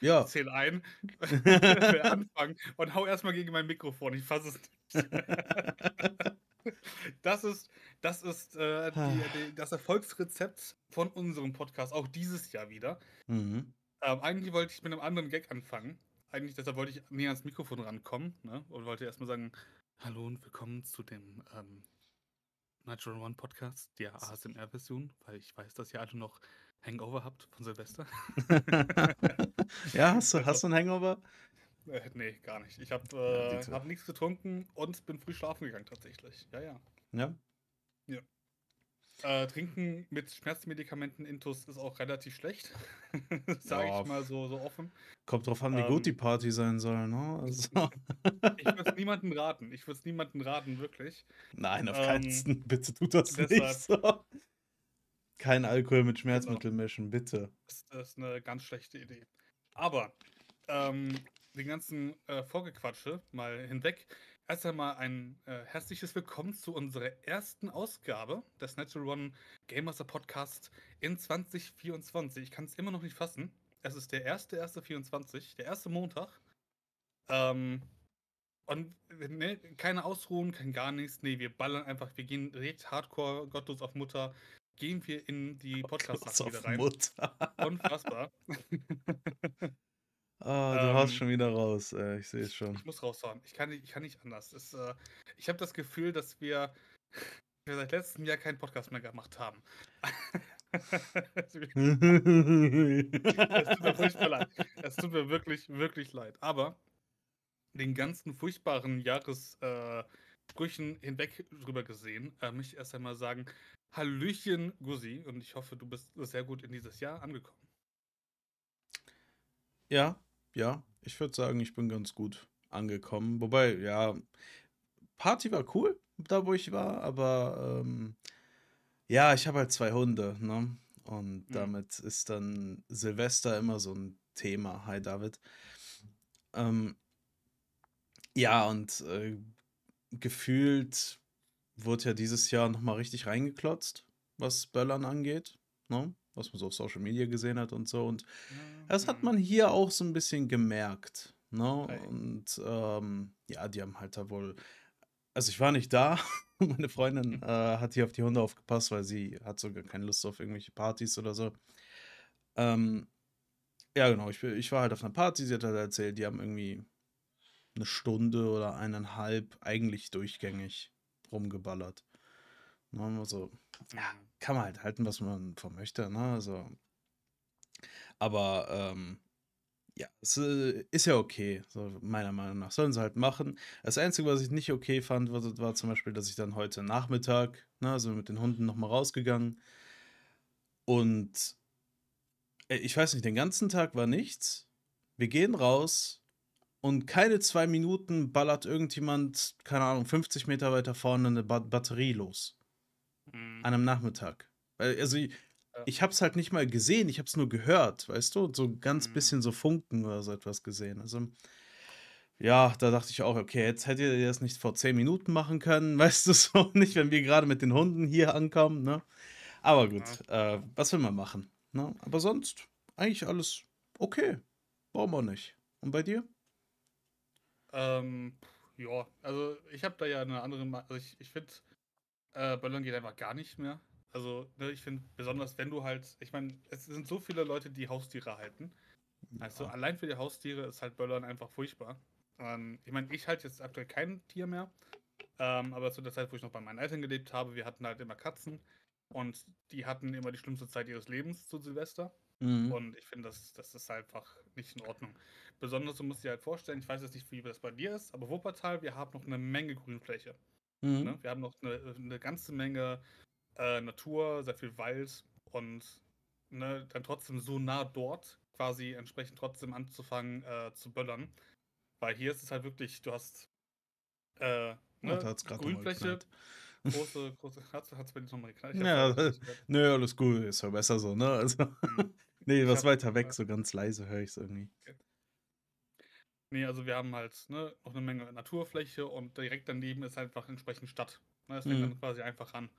Ja. Ich zähle ein, anfangen und hau erstmal gegen mein Mikrofon. Ich fasse es nicht. Das ist, das ist äh, die, die, das Erfolgsrezept von unserem Podcast, auch dieses Jahr wieder. Mhm. Ähm, eigentlich wollte ich mit einem anderen Gag anfangen. Eigentlich, deshalb wollte ich näher ans Mikrofon rankommen ne? und wollte erstmal sagen: Hallo und willkommen zu dem ähm, Natural One Podcast, der ASMR-Version, weil ich weiß, dass ihr alle noch Hangover habt von Silvester. ja, hast du, Also, hast du ein Hangover? äh, nee, gar nicht. Ich habe Ja, äh, hab nichts getrunken und bin früh schlafen gegangen tatsächlich. Ja, ja. Ja. Äh, trinken mit Schmerzmedikamenten Intus ist auch relativ schlecht. Sage Ja, ich mal so, so offen. Kommt drauf an, wie Ähm, gut die Party sein soll, ne? Also, Ich würde es niemandem raten. Ich würde es niemandem raten, wirklich. nein, auf Ähm, keinen Bitte tut das deshalb- nicht so. Kein Alkohol mit Genau. Schmerzmittel mischen, bitte. Das, ist eine ganz schlechte Idee. Aber ähm, den ganzen äh, Vorgequatsche mal hinweg. Erst einmal ein äh, herzliches Willkommen zu unserer ersten Ausgabe des Natural One Game Master Podcast in 2024. Ich kann es immer noch nicht fassen. Es ist der erste, erste 24, der erste Montag. Ähm, und ne, keine Ausruhen, kein gar nichts. Nee, wir ballern einfach, wir gehen direkt hardcore, gottlos auf Mutter, gehen wir in die auf wieder rein. Mutter. Unfassbar. Ah, du haust Ähm, schon wieder raus, ey, ich sehe es schon. Ich muss raushauen. Ich kann nicht, ich kann nicht anders. Es, äh, ich habe das Gefühl, dass wir, wir seit letztem Jahr keinen Podcast mehr gemacht haben. es tut mir furchtbar leid. Es tut mir wirklich, wirklich leid. Aber den ganzen furchtbaren Jahressprüchen äh, hinweg drüber gesehen, äh, möchte ich erst einmal sagen, Hallöchen, Gusi. Und ich hoffe, du bist sehr gut in dieses Jahr angekommen. Ja, ja, ich würde sagen, ich bin ganz gut angekommen. Wobei, ja, Party war cool, da wo ich war, aber ähm, ja, ich habe halt zwei Hunde, ne? Und Mhm. damit ist dann Silvester immer so ein Thema. Hi David. Ähm, ja, und äh, gefühlt wurde ja dieses Jahr nochmal richtig reingeklotzt, was Böllern angeht, ne? Was man so auf Social Media gesehen hat und so. Und das hat man hier auch so ein bisschen gemerkt. Ne? Und ähm, ja, die haben halt da wohl. Also ich war nicht da. Meine Freundin äh, hat hier auf die Hunde aufgepasst, weil sie hat sogar keine Lust auf irgendwelche Partys oder so. Ähm, ja, genau. Ich, ich war halt auf einer Party. Sie hat halt erzählt, die haben irgendwie eine Stunde oder eineinhalb eigentlich durchgängig rumgeballert. Ne? Also, ja, Mhm. kann man halt halten, was man von möchte, ne? Also, aber ähm, ja, es äh, ist ja okay, so meiner Meinung nach. Sollen sie halt machen. Das Einzige, was ich nicht okay fand, war, war zum Beispiel, dass ich dann heute Nachmittag, ne, also mit den Hunden nochmal rausgegangen und äh, ich weiß nicht, den ganzen Tag war nichts. Wir gehen raus und keine zwei Minuten ballert irgendjemand, keine Ahnung, 50 Meter weiter vorne eine ba Batterie los Mhm. an einem Nachmittag. Weil, also ich, Ja. ich habe es halt nicht mal gesehen, ich habe es nur gehört, weißt du, so ganz Mhm. bisschen so Funken oder so etwas gesehen. Also ja, da dachte ich auch, okay, jetzt hättet ihr das nicht vor zehn Minuten machen können, weißt du, so nicht, wenn wir gerade mit den Hunden hier ankommen, ne? Aber gut, äh, was will man machen, ne? Aber sonst eigentlich alles okay, brauchen wir nicht. Und bei dir? Ähm, ja, also ich habe da ja eine andere Ma also ich, ich finde, äh, Böllern geht einfach gar nicht mehr. Also, ne, ich finde, besonders wenn du halt, ich meine, es sind so viele Leute, die Haustiere halten. Also Ja. allein für die Haustiere ist halt Böllern einfach furchtbar. Ähm, ich meine, ich halte jetzt aktuell kein Tier mehr. Ähm, aber zu der Zeit, wo ich noch bei meinen Eltern gelebt habe, wir hatten halt immer Katzen. Und die hatten immer die schlimmste Zeit ihres Lebens zu Silvester. Mhm. Und ich finde, das, das ist einfach nicht in Ordnung. Besonders, du musst dir halt vorstellen, ich weiß jetzt nicht, wie das bei dir ist, aber Wuppertal, wir haben noch eine Menge Grünfläche. Mhm. Ne? Wir haben noch eine, eine ganze Menge äh, Natur, sehr viel Wald und ne, dann trotzdem so nah dort quasi entsprechend trotzdem anzufangen äh, zu böllern. Weil hier ist es halt wirklich, du hast äh, Ja, ne, mal Grünfläche, große, große, hat's, hat's bei dir nochmal geknallt? Ja, gehört. nö, alles gut, ist ja besser so, ne? Also, Hm. nee, was hab, weiter äh, weg, so ganz leise höre ich es irgendwie. Nee, also wir haben halt ne, noch eine Menge Naturfläche und direkt daneben ist halt einfach entsprechend Stadt. Ne, das fängt Mhm. dann quasi einfach an.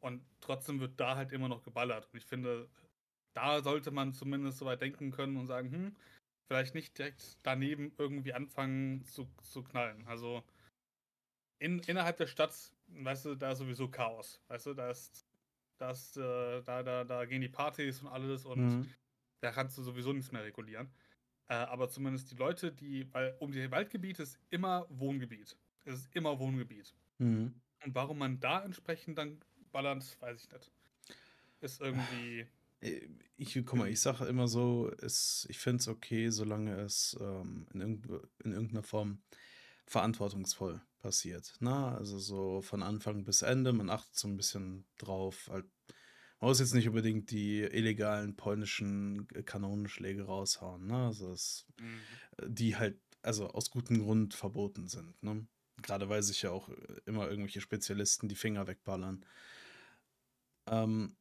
Und trotzdem wird da halt immer noch geballert. Und ich finde, da sollte man zumindest so weit denken können und sagen, hm, vielleicht nicht direkt daneben irgendwie anfangen zu, zu knallen. Also in, innerhalb der Stadt, weißt du, da ist sowieso Chaos. Weißt du, da ist, da, ist, äh, da, da, da gehen die Partys und alles und Mhm. da kannst du sowieso nichts mehr regulieren. Äh, aber zumindest die Leute, die, weil um die Waldgebiete ist immer Wohngebiet. Es ist immer Wohngebiet. Mhm. Und warum man da entsprechend dann ballert, weiß ich nicht. Ist irgendwie. Äh, Ich, guck mal, ich sage immer so, es, ich finde es okay, solange es ähm, in, irgend, in irgendeiner Form verantwortungsvoll passiert. Na, also so von Anfang bis Ende, man achtet so ein bisschen drauf. Halt, man muss jetzt nicht unbedingt die illegalen polnischen Kanonenschläge raushauen, ne? Also es, Mhm. die halt, also aus gutem Grund verboten sind, ne? Gerade weil sich ja auch immer irgendwelche Spezialisten die Finger wegballern. Ähm,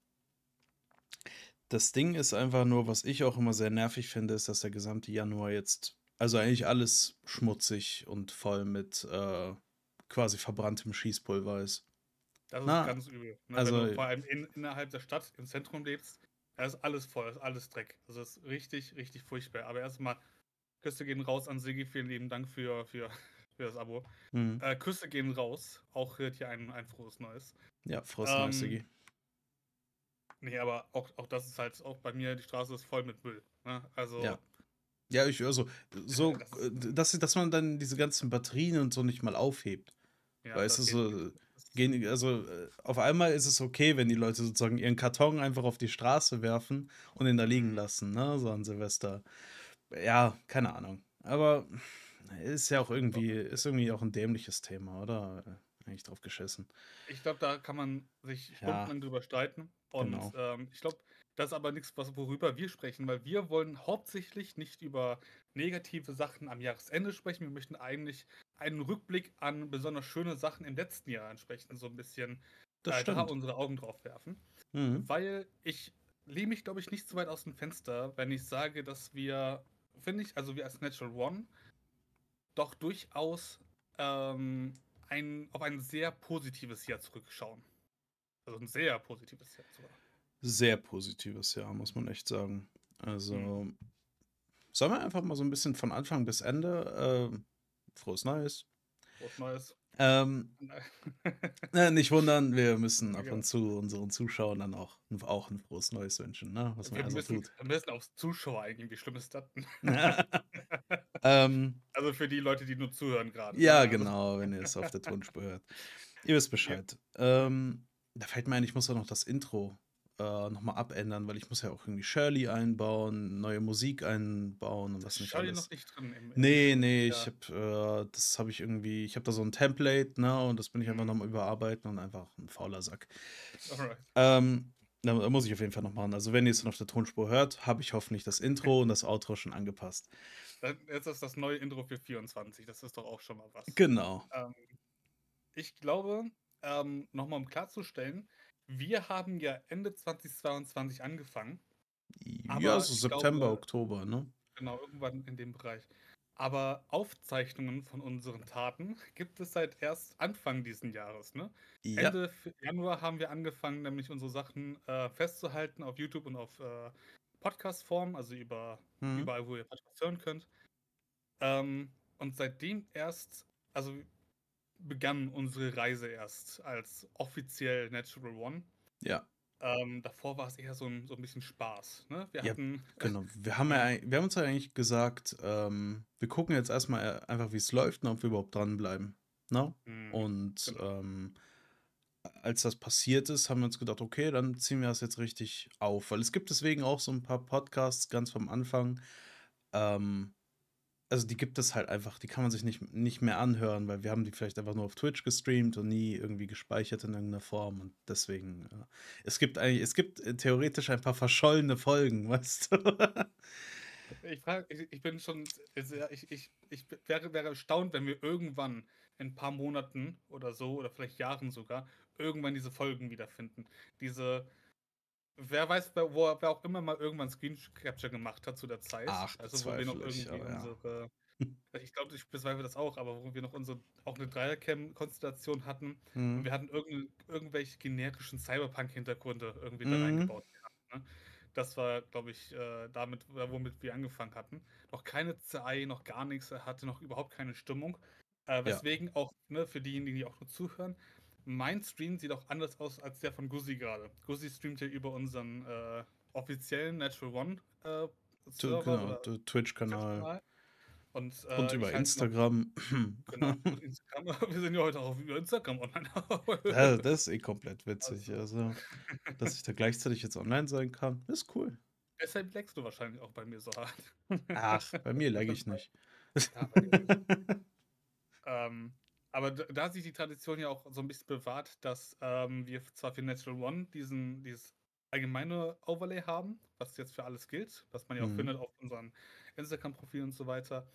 das Ding ist einfach nur, was ich auch immer sehr nervig finde, ist, dass der gesamte Januar jetzt, also eigentlich alles schmutzig und voll mit äh, quasi verbranntem Schießpulver ist. Das ist Na, ganz übel. Ne? also- Wenn du vor allem in, innerhalb der Stadt, im Zentrum lebst, da ist alles voll, ist alles Dreck. Also das ist richtig, richtig furchtbar. Aber erstmal, Küsse gehen raus an Sigi, vielen lieben Dank für, für, für das Abo. Mhm. Äh, Küsse gehen raus, auch hier ein, ein frohes Neues. Ja, Frost ähm, Neues, Siggi. Nee, aber auch, auch das ist halt, auch bei mir, die Straße ist voll mit Müll. Ne? Also, Ja. Ja, ich, also, so, das- äh, dass, dass man dann diese ganzen Batterien und so nicht mal aufhebt. ja, weißt du, so, Gehen, also, äh, auf einmal ist es okay, wenn die Leute sozusagen ihren Karton einfach auf die Straße werfen und ihn da liegen Mhm. lassen, ne, so an Silvester. Ja, keine Ahnung. Aber ist ja auch irgendwie, ist irgendwie auch ein dämliches Thema, oder? Eigentlich drauf geschissen. Ich glaube, da kann man sich Ja. stundenlang drüber streiten. Und Genau. ähm, ich glaube, das ist aber nichts, worüber wir sprechen, weil wir wollen hauptsächlich nicht über negative Sachen am Jahresende sprechen. Wir möchten eigentlich einen Rückblick an besonders schöne Sachen im letzten Jahr ansprechen, so ein bisschen Das äh, da unsere Augen drauf werfen. Mhm. Weil ich lehne mich, glaube ich, nicht so weit aus dem Fenster, wenn ich sage, dass wir, finde ich, also wir als Natural One, doch durchaus ähm, ein, auf ein sehr positives Jahr zurückschauen. Also ein sehr positives Jahr sogar. Sehr positives Jahr, muss man echt sagen. Also, Mhm. sollen wir einfach mal so ein bisschen von Anfang bis Ende, ähm, frohes Neues. Was Neues. Ähm, äh, nicht wundern, wir müssen ab Ja. und zu unseren Zuschauern dann auch, auch ein frohes Neues wünschen, ne? was man Wir also müssen, tut. wir müssen aufs Zuschauer eingehen. Wie schlimm ist das denn? ähm, Also für die Leute, die nur zuhören gerade. ja, Also- genau, wenn ihr es auf der Tonspur hört. Ihr wisst Bescheid. Ähm, da fällt mir ein, ich muss auch noch das Intro äh, nochmal abändern, weil ich muss ja auch irgendwie Shirley einbauen, neue Musik einbauen und was nicht Charlie alles. noch nicht drin im, im Nee, nee, Ja. ich habe, äh, das habe ich irgendwie, ich habe da so ein Template, ne, und das bin ich einfach Mhm. nochmal überarbeiten und einfach ein fauler Sack. Alright. Ähm, da muss ich auf jeden Fall noch machen. Also, wenn ihr es dann auf der Tonspur hört, habe ich hoffentlich das Intro und das Outro schon angepasst. Dann, jetzt ist das neue Intro für 24. Das ist doch auch schon mal was. Genau. Ähm, ich glaube, ähm, nochmal um klarzustellen, wir haben ja Ende 2022 angefangen. Ja, so ich September, glaube- Oktober, ne? Genau, irgendwann in dem Bereich. Aber Aufzeichnungen von unseren Taten gibt es seit erst Anfang diesen Jahres. Ne? Ja, Ende Januar haben wir angefangen, nämlich unsere Sachen äh, festzuhalten auf YouTube und auf äh, Podcast-Form, also über mhm. überall, wo ihr Podcasts hören könnt. Ähm, und seitdem erst, also begann unsere Reise erst als offiziell Natural One. ja, Ähm, davor war es eher so ein, so ein bisschen Spaß. Ne? Wir Ja, hatten genau. Wir haben ja, wir haben uns ja eigentlich gesagt, ähm, wir gucken jetzt erstmal äh, einfach, wie es läuft und ob wir überhaupt dranbleiben. Ne? Hm, Und genau. ähm, als das passiert ist, haben wir uns gedacht, okay, dann ziehen wir das jetzt richtig auf. Weil es gibt deswegen auch so ein paar Podcasts ganz vom Anfang. Ähm, also die gibt es halt einfach, die kann man sich nicht, nicht mehr anhören, weil wir haben die vielleicht einfach nur auf Twitch gestreamt und nie irgendwie gespeichert in irgendeiner Form. Und deswegen, äh, es gibt eigentlich, es gibt äh, theoretisch ein paar verschollene Folgen, weißt du? Ich, frag, ich, ich bin schon, ich, ich, ich wäre, wäre erstaunt, wenn wir irgendwann in ein paar Monaten oder so, oder vielleicht Jahren sogar, irgendwann diese Folgen wiederfinden. Diese, wer weiß, wer, wo, wer auch immer mal irgendwann Screen Capture gemacht hat zu der Zeit. Ach, also wo wir noch irgendwie aber ja. unsere, ich glaube, ich bezweifle das auch, aber wo wir noch unsere, auch eine Dreiercam-Konstellation hatten und Mhm. wir hatten irgend, irgendwelche generischen Cyberpunk-Hintergründe irgendwie da Mhm. reingebaut. gehabt, Ne? Das war, glaube ich, äh, damit, äh, womit wir angefangen hatten. Noch keine CI, noch gar nichts, er hatte noch überhaupt keine Stimmung. Äh, Ja. weswegen auch, ne, für diejenigen, die auch nur zuhören, mein Stream sieht auch anders aus als der von Guzzi gerade. Guzzi streamt ja über unseren äh, offiziellen Natural One äh, Server Genau, Twitch-Kanal. Kanal. Und, äh, Und über halte noch- Instagram. Genau, Instagram. Wir sind ja heute auch über Instagram online. Ja, das ist eh komplett witzig. Also, dass ich da gleichzeitig jetzt online sein kann, ist cool. Deshalb lagst du wahrscheinlich auch bei mir so hart. Ach, bei mir lag ich nicht. Ja, bei dir nicht. ähm, aber da, hat sich die Tradition ja auch so ein bisschen bewahrt, dass ähm, wir zwar für Natural One diesen, dieses allgemeine Overlay haben, was jetzt für alles gilt, was man ja auch Mhm. findet auf unseren Instagram-Profilen und so weiter.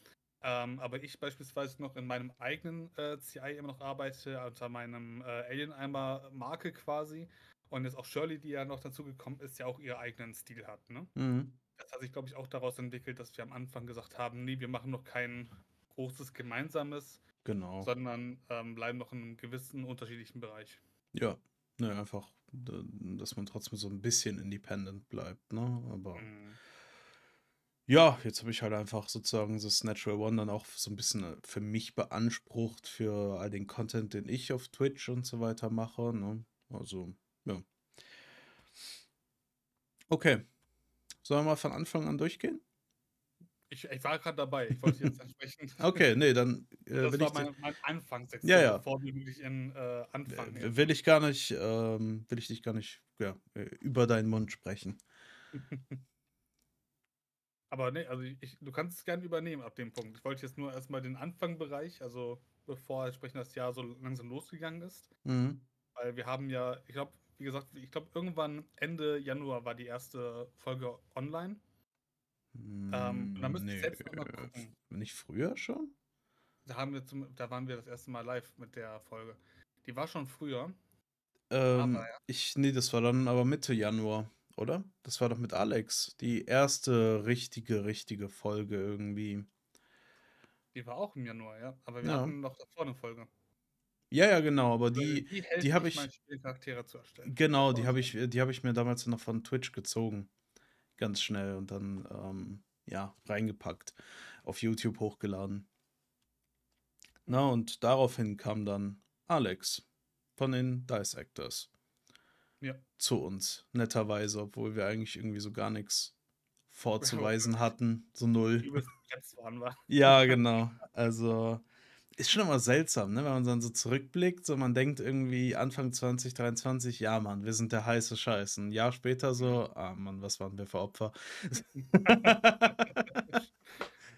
Ähm, aber ich beispielsweise noch in meinem eigenen äh, CI immer noch arbeite, unter meinem äh, Alien-Eimer-Marke quasi. Und jetzt auch Shirley, die ja noch dazu gekommen ist, ja auch ihren eigenen Stil hat. Ne? Mhm. Das hat sich, glaube ich, auch daraus entwickelt, dass wir am Anfang gesagt haben, nee, wir machen noch kein großes gemeinsames, Genau. sondern ähm, bleiben noch in einem gewissen unterschiedlichen Bereich. Ja. Ne, einfach, dass man trotzdem so ein bisschen independent bleibt, ne? Aber Mhm. ja, jetzt habe ich halt einfach sozusagen das Natural One dann auch so ein bisschen äh, für mich beansprucht, für all den Content, den ich auf Twitch und so weiter mache, ne? Also, ja. Okay. Sollen wir mal von Anfang an durchgehen? Ich, ich war gerade dabei, ich wollte jetzt entsprechend. Okay, nee, dann äh, Das will war ich, mein, mein Anfangssektion, Ja, ja. bevor wir wirklich in äh, Anfang. äh, will ich gar nicht, ähm, will ich dich gar nicht ja, äh, über deinen Mund sprechen. Aber nee, also ich, du kannst es gerne übernehmen ab dem Punkt. Ich wollte jetzt nur erstmal den Anfangbereich, also bevor entsprechend das Jahr so langsam losgegangen ist. Mhm. Weil wir haben ja, ich glaube, wie gesagt, ich glaube, irgendwann Ende Januar war die erste Folge online. Ähm, da müsste ich Nee, selbst noch mal äh, gucken. Nicht früher schon? Da, haben wir zum, da waren wir das erste Mal live mit der Folge. Die war schon früher. Ähm, ja. ich, nee, das war dann aber Mitte Januar, oder? Das war doch mit Alex. Die erste richtige, richtige Folge irgendwie. Die war auch im Januar, ja. Aber wir Ja. hatten noch davor eine Folge. Ja, ja, genau, aber die, die hab mich, ich- meine Spielcharaktere zu erstellen. genau, die habe ich, die habe ich mir damals noch von Twitch gezogen. Ganz schnell und dann, ähm, ja, reingepackt. Auf YouTube hochgeladen. Na, und daraufhin kam dann Alex von den Dice Actors. Ja. zu uns, netterweise, obwohl wir eigentlich irgendwie so gar nichts vorzuweisen hatten, so null. Waren wir. Ja, genau. Also ist schon immer seltsam, ne? wenn man dann so zurückblickt, so man denkt irgendwie Anfang 2023, ja Mann, wir sind der heiße Scheiß. Ein Jahr später so, ah Mann, was waren wir für Opfer?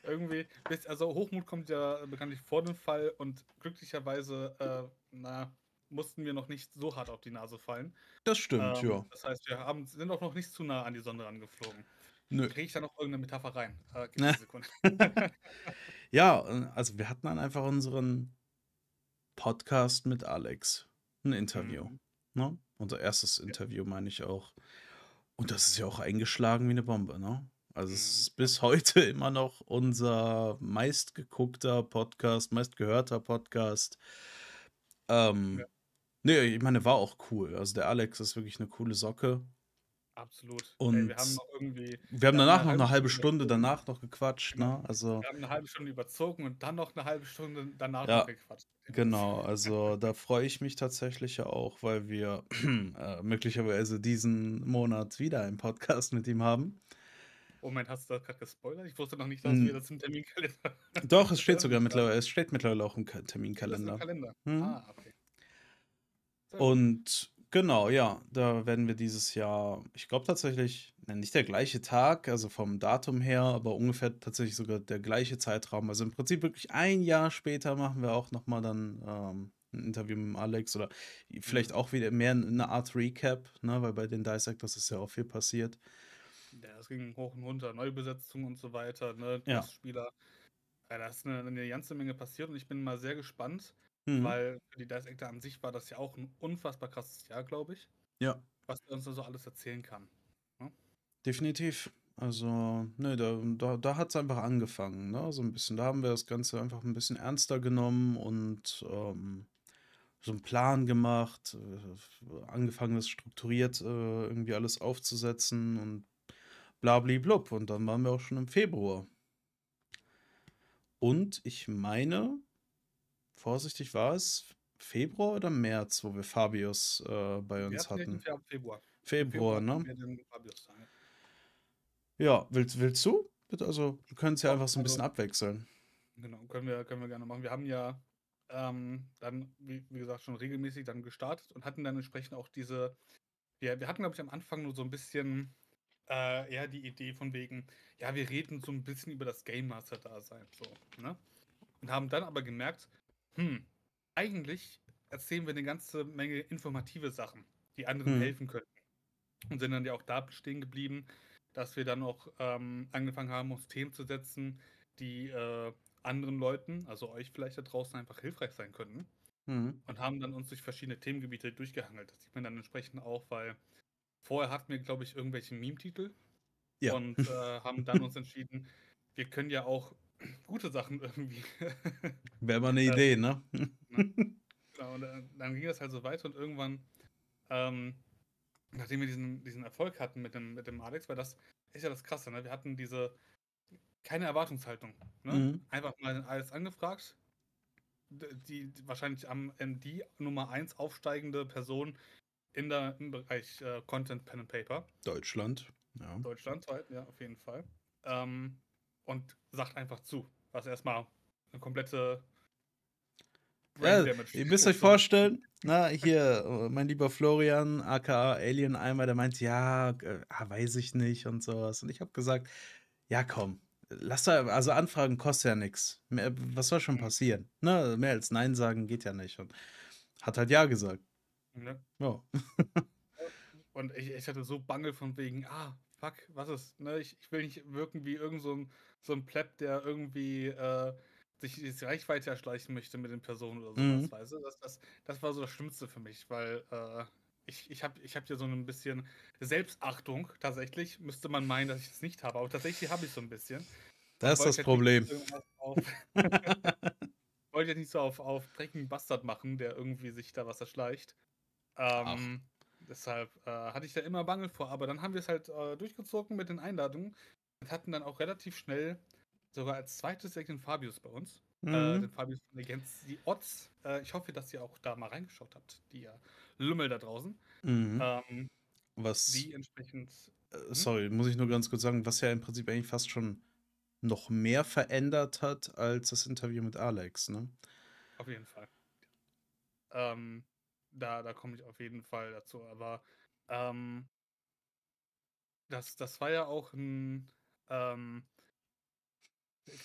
Irgendwie, also Hochmut kommt ja bekanntlich vor dem Fall und glücklicherweise, äh, na, mussten wir noch nicht so hart auf die Nase fallen. Das stimmt, Ähm, ja. Das heißt, wir haben, sind auch noch nicht zu nah an die Sonne angeflogen. Nö. Kriege ich da noch irgendeine Metapher rein? Äh, gib Ne. mir eine Sekunde. Ja, äh, also wir hatten dann einfach unseren Podcast mit Alex. Ein Interview. Mhm. Ne? Unser erstes Interview, meine ich auch. Und das ist ja auch eingeschlagen wie eine Bombe, ne? Also es Mhm. ist bis heute immer noch unser meistgeguckter Podcast, meistgehörter Podcast. Ähm, Ja. Nee, ich meine, war auch cool. Also der Alex ist wirklich eine coole Socke. Absolut. Ey, Und wir haben noch irgendwie, wir haben danach noch eine halbe Stunde Stunde danach noch gequatscht, Genau. ne? Also wir haben eine halbe Stunde überzogen und dann noch eine halbe Stunde danach Ja, noch gequatscht. Genau, also da freue ich mich tatsächlich ja auch, weil wir äh, möglicherweise diesen Monat wieder einen Podcast mit ihm haben. Moment, hast du das gerade gespoilert? Ich wusste noch nicht, dass Hm. wir das im Terminkalender Doch, es steht sogar mittlerweile, es steht mittlerweile auch im ist im Terminkalender. Kalender. Hm. Ah, okay. Und genau, ja, da werden wir dieses Jahr, ich glaube tatsächlich, ne, nicht der gleiche Tag, also vom Datum her, aber ungefähr tatsächlich sogar der gleiche Zeitraum. Also im Prinzip wirklich ein Jahr später machen wir auch nochmal dann ähm, ein Interview mit Alex oder vielleicht Mhm. auch wieder mehr eine Art Recap, ne, weil bei den Dissectors ist ja auch viel passiert. Ja, es ging hoch und runter, Neubesetzung und so weiter, ne? Ja. Spieler. Ja, da ist eine, eine ganze Menge passiert und ich bin mal sehr gespannt, Mhm. weil für die Dice Actor an sich war das ja auch ein unfassbar krasses Jahr, glaube ich, Ja, was er uns da so alles erzählen kann. definitiv. Also, ne, da, da, da hat es einfach angefangen, ne? So ein bisschen. Da haben wir das Ganze einfach ein bisschen ernster genommen und ähm, so einen Plan gemacht, äh, angefangen, das strukturiert äh, irgendwie alles aufzusetzen und Blabliblub. Und dann waren wir auch schon im Februar. Und ich meine, vorsichtig war es Februar oder März, wo wir Fabius äh, bei uns hatten Februar. Februar, Februar ne? Fabius ja. Ja, willst, willst du? Bitte, also, wir können es ja Ja, einfach so ein bisschen also- abwechseln. Genau, können wir, können wir gerne machen. Wir haben ja ähm, dann, wie, wie gesagt, schon regelmäßig dann gestartet und hatten dann entsprechend auch diese, wir, wir hatten, glaube ich, am Anfang nur so ein bisschen äh, eher die Idee von wegen, ja, wir reden so ein bisschen über das Game Master-Dasein, so, ne? Und haben dann aber gemerkt, hm, eigentlich erzählen wir eine ganze Menge informative Sachen, die anderen Hm. helfen könnten. Und sind dann ja auch da stehen geblieben, dass wir dann auch ähm, angefangen haben, uns Themen zu setzen, die äh, anderen Leuten, also euch vielleicht da draußen, einfach hilfreich sein könnten. Mhm. Und haben dann uns durch verschiedene Themengebiete durchgehangelt. Das sieht man dann entsprechend auch, weil vorher hatten wir, glaube ich, irgendwelche Meme-Titel Ja. und äh, haben dann uns entschieden, wir können ja auch gute Sachen irgendwie. Wäre mal eine Idee, ne? genau, und dann, ging das halt so weiter und irgendwann, ähm, nachdem wir diesen, diesen Erfolg hatten mit dem, mit dem Alex, war das ist ja das Krasse, ne? Wir hatten diese keine Erwartungshaltung. Ne? Mhm. Einfach mal den Alex angefragt. Die, die wahrscheinlich am ähm, die Nummer 1 aufsteigende Person in der, im Bereich äh, Content Pen and Paper. Deutschland. Ja. Deutschlandweit, ja, auf jeden Fall. Ähm, und sagt einfach zu, was erstmal eine komplette Ja, ihr müsst euch vorstellen, na, hier, äh, mein lieber Florian, aka Alien Eimer, der meint, ja, äh, ah, weiß ich nicht und sowas. Und ich habe gesagt, ja, komm, lass da, also Anfragen kostet ja nichts. Was soll schon Mhm. passieren? Ne, mehr als Nein sagen geht ja nicht. Und hat halt Ja gesagt. Ne? Ja. Und ich, ich hatte so Bange von wegen, ah, fuck, was ist, ne? Ich, ich will nicht wirken wie irgend so ein, so ein Pleb, der irgendwie äh, sich die Reichweite erschleichen möchte mit den Personen oder sowas, Mhm. weißt du? Das, das, das war so das Schlimmste für mich, weil äh, ich, ich habe ich hab hier so ein bisschen Selbstachtung tatsächlich. Müsste man meinen, dass ich das nicht habe, aber tatsächlich habe ich so ein bisschen. Das ist das Problem. Auf, wollte jetzt nicht so auf, auf dreckigen Bastard machen, der irgendwie sich da was erschleicht. Ähm, deshalb äh, hatte ich da immer Bange vor, aber dann haben wir es halt äh, durchgezogen mit den Einladungen und hatten dann auch relativ schnell sogar als zweites direkt den Fabius bei uns. Äh, Mhm. den Fabius von Legends, die Odds. Äh, ich hoffe, dass ihr auch da mal reingeschaut habt, die ja Lümmel da draußen. Mhm. Ähm, Was, die entsprechend. äh, sorry, muss ich nur ganz kurz sagen, was ja im Prinzip eigentlich fast schon noch mehr verändert hat als das Interview mit Alex, ne? Auf jeden Fall. Ähm, da, da komme ich auf jeden Fall dazu. Aber ähm, das, das war ja auch ein, ähm,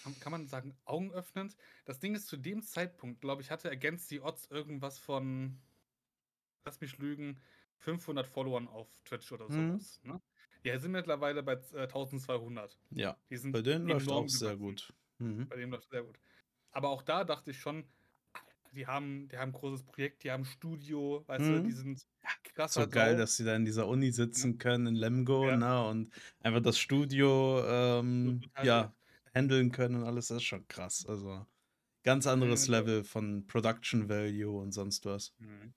kann, kann man sagen, augenöffnend. Das Ding ist, zu dem Zeitpunkt, glaube ich, hatte Against the Odds irgendwas von, lass mich lügen, 500 Followern auf Twitch oder Mhm. sowas. Ne? Die sind mittlerweile bei äh, 1200. Ja, Die sind bei denen läuft auch sehr gut. Mhm. Bei dem läuft sehr gut. Aber auch da dachte ich schon, die haben, die haben ein großes Projekt, die haben ein Studio, weißt du, Mhm. die sind krasser So geil, drauf. dass sie da in dieser Uni sitzen können in Lemgo, Ja. ne? Und einfach das Studio ähm, total ja, handeln können und alles, das ist schon krass. Also ganz anderes Mhm. Level von Production Value und sonst was. Mhm.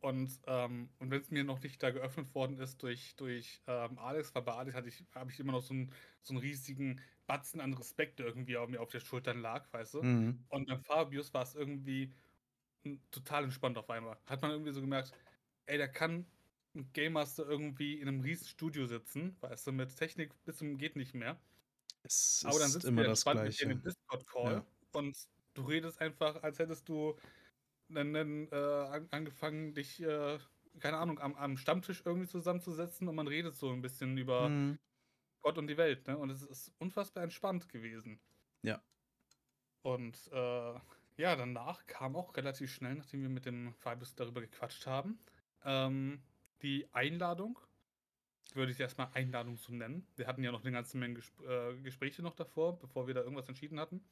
Und, ähm, und wenn es mir noch nicht da geöffnet worden ist durch, durch ähm, Alex, weil bei Alex hatte ich, habe ich immer noch so einen, so einen riesigen Batzen an Respekt, irgendwie auf mir auf der Schultern lag, weißt du? Mhm. Und beim Fabius war es irgendwie total entspannt auf einmal. Hat man irgendwie so gemerkt, ey, da kann ein Game Master irgendwie in einem riesen Studio sitzen, weißt du, mit Technik bis zum geht nicht mehr. Es Aber dann sitzt immer das entspannt mit Gleiche. einem Discord-Call Ja. und du redest einfach, als hättest du dann, dann äh, an- angefangen, dich, äh, keine Ahnung, am, am Stammtisch irgendwie zusammenzusetzen und man redet so ein bisschen über Mhm. Gott und die Welt, ne? Und es ist unfassbar entspannt gewesen. Ja. Und äh, ja, danach kam auch relativ schnell, nachdem wir mit dem Fabius darüber gequatscht haben, ähm, die Einladung. Würde ich erstmal Einladung so nennen. Wir hatten ja noch eine ganze Menge Gesp äh, Gespräche noch davor, bevor wir da irgendwas entschieden hatten,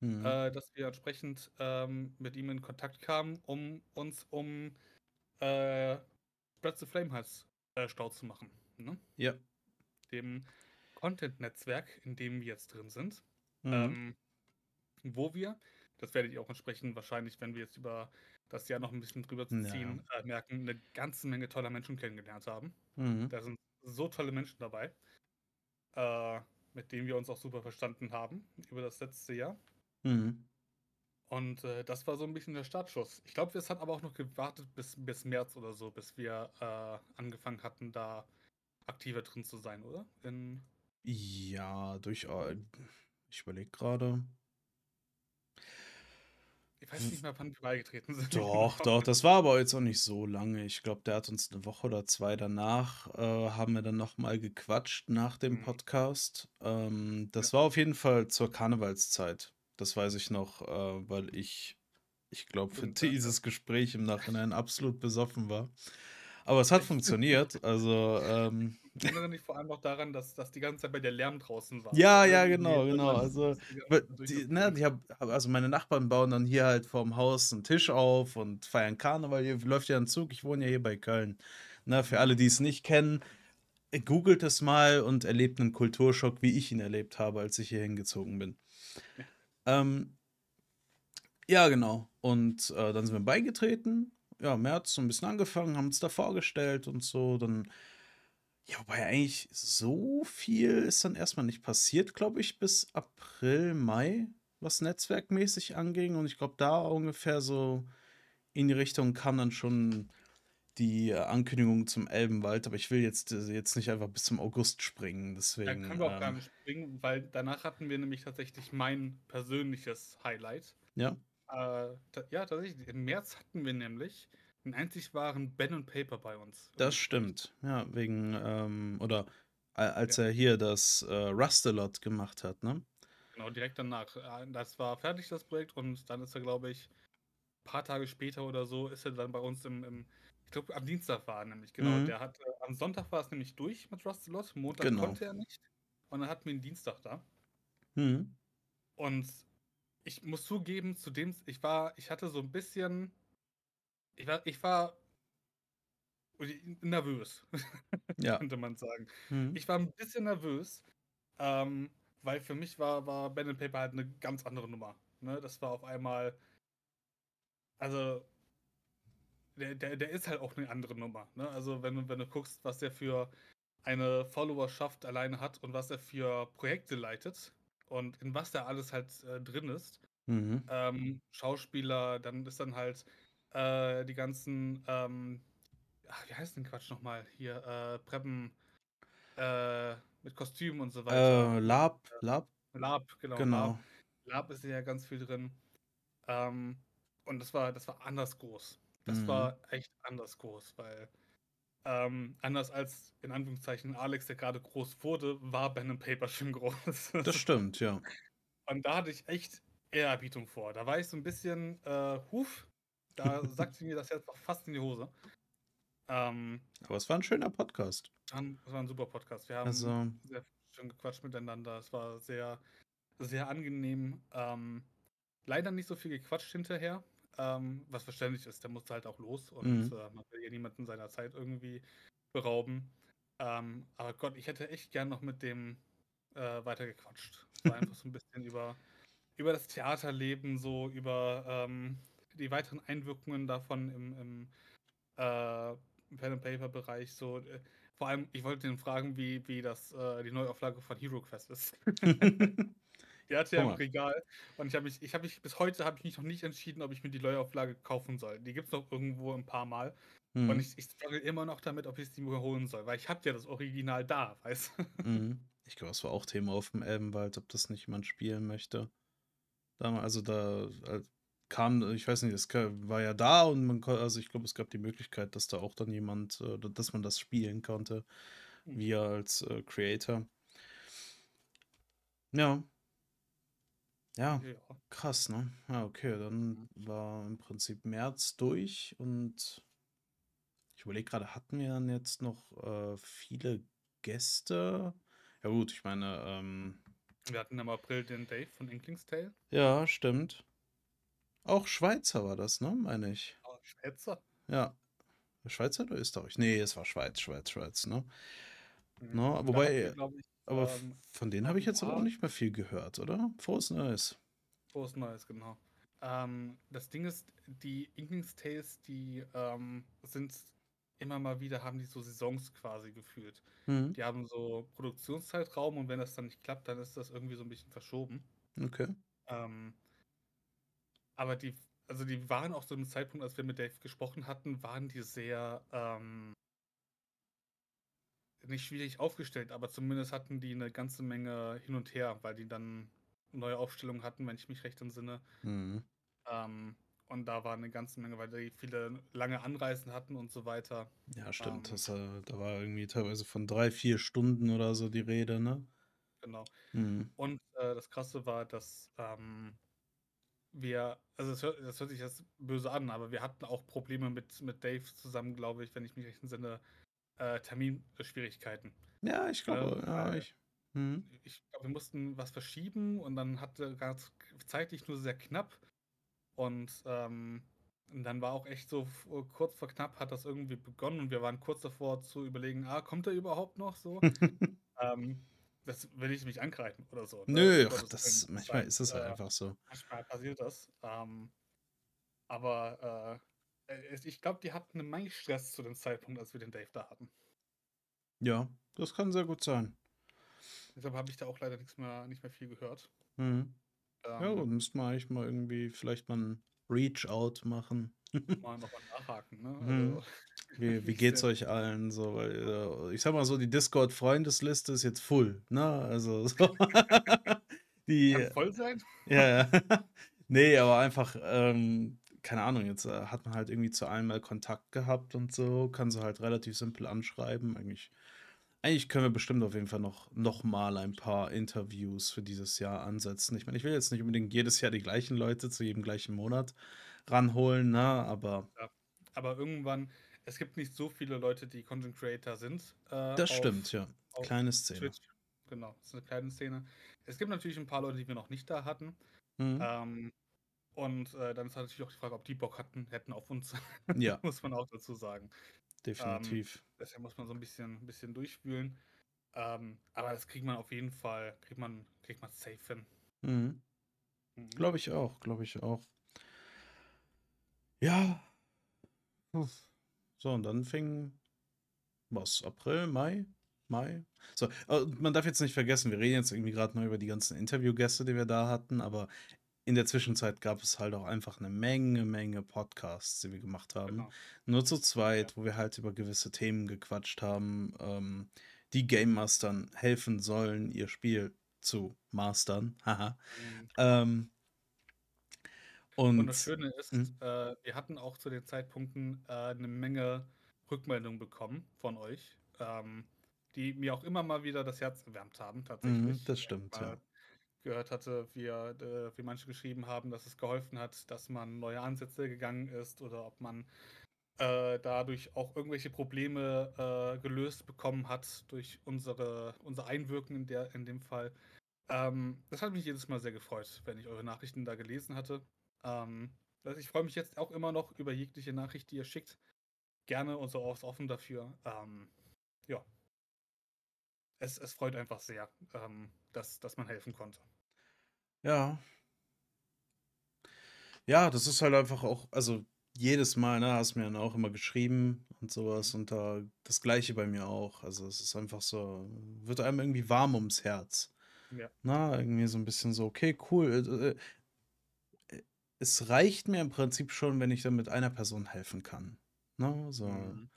Mhm. äh, dass wir entsprechend ähm, mit ihm in Kontakt kamen, um uns um äh, Spread the Flame Hals äh, Stau zu machen. Ne? Ja. Dem Content-Netzwerk, in dem wir jetzt drin sind. Mhm. Ähm, wo wir, das werdet ihr auch entsprechend wahrscheinlich, wenn wir jetzt über das Jahr noch ein bisschen drüber zu Ja. ziehen, äh, merken, eine ganze Menge toller Menschen kennengelernt haben. Mhm. Da sind so tolle Menschen dabei. äh, mit dem wir uns auch super verstanden haben über das letzte Jahr. Mhm. Und äh, das war so ein bisschen der Startschuss. Ich glaube, es hat aber auch noch gewartet bis, bis März oder so, bis wir äh, angefangen hatten, da aktiver drin zu sein, oder? In Ja, durchaus. Ich überlege gerade. ich weiß nicht mehr, wann wir beigetreten sind. Doch, doch, das war aber jetzt auch nicht so lange. Ich glaube, der hat uns eine Woche oder zwei danach, äh, haben wir dann nochmal gequatscht nach dem Mhm. Podcast. Ähm, das Ja. war auf jeden Fall zur Karnevalszeit. Das weiß ich noch, äh, weil ich, ich glaube, für dieses Gespräch im Nachhinein absolut besoffen war. Aber es hat funktioniert. Also, ähm, Ich erinnere mich vor allem noch daran, dass, dass die ganze Zeit bei der Lärm draußen war. Ja, Also ja, genau, genau. Also, die Zeit durch Die, ne, die hab, also meine Nachbarn bauen dann hier halt vorm Haus einen Tisch auf und feiern Karneval. Hier läuft ja ein Zug. Ich wohne ja hier bei Köln. Ne, für alle, die es nicht kennen, googelt es mal und erlebt einen Kulturschock, wie ich ihn erlebt habe, als ich hier hingezogen bin. Ähm, ja, genau. Und äh, dann sind wir beigetreten. Ja, März so ein bisschen angefangen, haben uns da vorgestellt und so. Dann, ja, wobei eigentlich so viel ist dann erstmal nicht passiert, glaube ich, bis April, Mai, was netzwerkmäßig anging. Und ich glaube, da ungefähr so in die Richtung kam dann schon die Ankündigung zum Elbenwald. Aber ich will jetzt, äh, jetzt nicht einfach bis zum August springen. Da Deswegen. können wir auch gar ähm, nicht springen, weil danach hatten wir nämlich tatsächlich mein persönliches Highlight. ja. Äh, ta- ja, tatsächlich. Im März hatten wir nämlich den einzig wahren Ben und Paper bei uns. Das stimmt. Ja, wegen, ähm, oder als Ja. er hier das äh, Rustalot gemacht hat, ne? Genau, direkt danach. Äh, Das war fertig, das Projekt, und dann ist er, glaube ich, ein paar Tage später oder so, ist er dann bei uns im, im ich glaube, am Dienstag war er nämlich, genau. Mhm. Der hat, äh, am Sonntag war es nämlich durch mit Rustalot, Montag Genau. konnte er nicht. Und dann hatten wir den Dienstag da. Mhm. Und ich muss zugeben, zu dem, ich war, ich hatte so ein bisschen, ich war, ich war nervös, Ja. könnte man sagen. Mhm. Ich war ein bisschen nervös, ähm, weil für mich war, war Ben and Paper halt eine ganz andere Nummer. Ne? Das war auf einmal, also, der, der, der ist halt auch eine andere Nummer. Ne? Also, wenn du, wenn du guckst, was der für eine Followerschaft alleine hat und was er für Projekte leitet und in was da alles halt äh, drin ist, Mhm. ähm, Schauspieler, dann ist dann halt äh, die ganzen, ähm, ach, wie heißt denn Quatsch nochmal? Hier, äh, Preppen äh, mit Kostümen und so Äh, weiter. Lab, Lab, Lab, genau. genau. Lab, Lab ist ja ganz viel drin. Ähm, und das war, das war anders groß. Das Mhm. war echt anders groß, weil ähm, anders als in Anführungszeichen Alex, der gerade groß wurde, war Ben and Paper schon groß. Das stimmt, ja. Und da hatte ich echt Ehrerbietung vor. Da war ich so ein bisschen, äh, huf, da sagte mir das jetzt auch fast in die Hose. Ähm, Aber es war ein schöner Podcast. das war ein super Podcast. Wir haben Also, sehr schön gequatscht miteinander. Es war sehr, sehr angenehm. Ähm, leider nicht so viel gequatscht hinterher, ähm, was verständlich ist. Der musste halt auch los und Mhm. äh, man will ja niemanden seiner Zeit irgendwie berauben. Ähm, aber Gott, ich hätte echt gern noch mit dem äh, weitergequatscht. War einfach so ein bisschen über, über das Theaterleben, so über ähm, die weiteren Einwirkungen davon im, im äh, Pen and Paper Bereich. So, äh, vor allem, ich wollte ihn fragen, wie, wie das äh, die Neuauflage von Hero Quest ist. Die hatte er im. Regal und ich habe mich, ich habe mich bis heute habe ich mich noch nicht entschieden, ob ich mir die Neuauflage kaufen soll. Die gibt es noch irgendwo ein paar Mal und mhm. ich, ich struggle immer noch damit, ob ich sie mir holen soll, weil ich habe ja das Original da, weißt du? Mhm. Ich glaube, das war auch Thema auf dem Elbenwald, ob das nicht jemand spielen möchte. Also da äh, kam, ich weiß nicht, es war ja da und man konnte, also ich glaube, es gab die Möglichkeit, dass da auch dann jemand, äh, dass man das spielen konnte, Hm. wir als äh, Creator. Ja. Ja, Ja. krass, ne? Ja, okay, dann war im Prinzip März durch und ich überlege gerade, hatten wir dann jetzt noch äh, viele Gäste? Ja gut, ich meine, ähm, Wir hatten im April den Dave von Inkling's Tale. ja, stimmt. Auch Schweizer war das, ne? Meine ich. Oh, Schwätzer. Ja. Schweizer oder Österreich? Nee, es war Schweiz, Schweiz, Schweiz, ne? Mhm. No, Und da wobei, hatten wir, glaub ich, Aber ähm, von denen habe ich jetzt aber auch nicht mehr viel gehört, oder? Frohes Neues. Frohes Neues, genau. Ähm, das Ding ist, die Inkling's Tales, die ähm, sind immer mal wieder haben die so Saisons quasi gefühlt. Mhm. Die haben so Produktionszeitraum und wenn das dann nicht klappt, dann ist das irgendwie so ein bisschen verschoben. Okay. Ähm, aber die, also die waren auch zu dem Zeitpunkt, als wir mit Dave gesprochen hatten, waren die sehr ähm, nicht schwierig aufgestellt, aber zumindest hatten die eine ganze Menge hin und her, weil die dann neue Aufstellungen hatten, wenn ich mich recht entsinne. Mhm. Ähm, und da war eine ganze Menge, weil die viele lange Anreisen hatten und so weiter. Ja, stimmt. Ähm, Das, äh, da war irgendwie teilweise von drei, vier Stunden oder so die Rede, ne? Genau. Mhm. Und äh, das Krasse war, dass ähm, wir, also das hört, das hört sich jetzt böse an, aber wir hatten auch Probleme mit, mit Dave zusammen, glaube ich, wenn ich mich recht entsinne, äh, Terminschwierigkeiten. Ja, ich glaube, Ähm, ja, ich. Mhm. Ich glaube, wir mussten was verschieben und dann hatte ganz zeitlich nur sehr knapp. Und, ähm, und dann war auch echt so kurz vor knapp hat das irgendwie begonnen und wir waren kurz davor zu überlegen, ah, kommt er überhaupt noch so? ähm, das will ich nicht ankreiden oder so. ne? Nö, Um ach, das, Willen. manchmal ist es halt äh, einfach so. Manchmal passiert das. Ähm, aber äh, äh, ich glaube, die hatten eine Menge Stress zu dem Zeitpunkt, als wir den Dave da hatten. Ja, das kann sehr gut sein. Deshalb habe ich da auch leider nichts mehr, nicht mehr viel gehört. Mhm. Ja, Ähm, dann müssten wir eigentlich mal irgendwie vielleicht mal ein Reach-out machen. mal nochmal nachhaken. Ne? Mhm. Also, Wie, wie geht's euch allen so? Weil, äh, ich sag mal so, die Discord-Freundesliste ist jetzt full, ne? Also so. die, Kann voll sein? ja, ja. Nee, aber einfach, ähm, keine Ahnung, jetzt äh, hat man halt irgendwie zu allen mal Kontakt gehabt und so, kann sie halt relativ simpel anschreiben. Eigentlich, eigentlich können wir bestimmt auf jeden Fall noch, noch mal ein paar Interviews für dieses Jahr ansetzen. Ich meine, ich will jetzt nicht unbedingt jedes Jahr die gleichen Leute zu jedem gleichen Monat ranholen, ne? Aber Aber irgendwann, es gibt nicht so viele Leute, die Content Creator sind. Äh, das auf- stimmt, ja. Kleine Szene. Twitch. Genau, das ist eine kleine Szene. Es gibt natürlich ein paar Leute, die wir noch nicht da hatten. Mhm. Ähm, und äh, dann ist natürlich auch die Frage, ob die Bock hatten, hätten auf uns. Ja, muss man auch dazu sagen. definitiv. Deshalb muss man so ein bisschen, ein bisschen durchwühlen. Ähm, aber das kriegt man auf jeden Fall, kriegt man, kriegt man safe hin. Mhm. Mhm. Glaube ich auch, glaube ich auch. Ja. So, und dann fing was? April, Mai? Mai? So, äh, man darf jetzt nicht vergessen, wir reden jetzt irgendwie gerade nur über die ganzen Interviewgäste, die wir da hatten, aber in der Zwischenzeit gab es halt auch einfach eine Menge, Menge Podcasts, die wir gemacht haben. Genau. Nur zu zweit, wo wir halt über gewisse Themen gequatscht haben, ähm, die Game Mastern helfen sollen, ihr Spiel zu mastern. Haha. Mhm. Ähm, und, Und das Schöne ist, Mhm. äh, wir hatten auch zu den Zeitpunkten äh, eine Menge Rückmeldungen bekommen von euch, ähm, die mir auch immer mal wieder das Herz gewärmt haben, tatsächlich. Mhm, das Wenn ich stimmt, ja. Gehört hatte, wie, äh, wie manche geschrieben haben, dass es geholfen hat, dass man neue Ansätze gegangen ist oder ob man äh, dadurch auch irgendwelche Probleme äh, gelöst bekommen hat durch unsere, unser Einwirken in, der, in dem Fall. Ähm, das hat mich jedes Mal sehr gefreut, wenn ich eure Nachrichten da gelesen hatte. Ähm, also ich freue mich jetzt auch immer noch über jegliche Nachricht, die ihr schickt. Gerne und so auch offen dafür. Ähm, ja. Es, es freut einfach sehr, ähm, dass, dass man helfen konnte. Ja. Ja, das ist halt einfach auch, also jedes Mal, ne, hast mir dann auch immer geschrieben und sowas und da das Gleiche bei mir auch. Also es ist einfach so, wird einem irgendwie warm ums Herz. Ja. Na, irgendwie so ein bisschen so, okay, cool. äh, äh, Es reicht mir im Prinzip schon, wenn ich dann mit einer Person helfen kann. Ne? So, Mhm.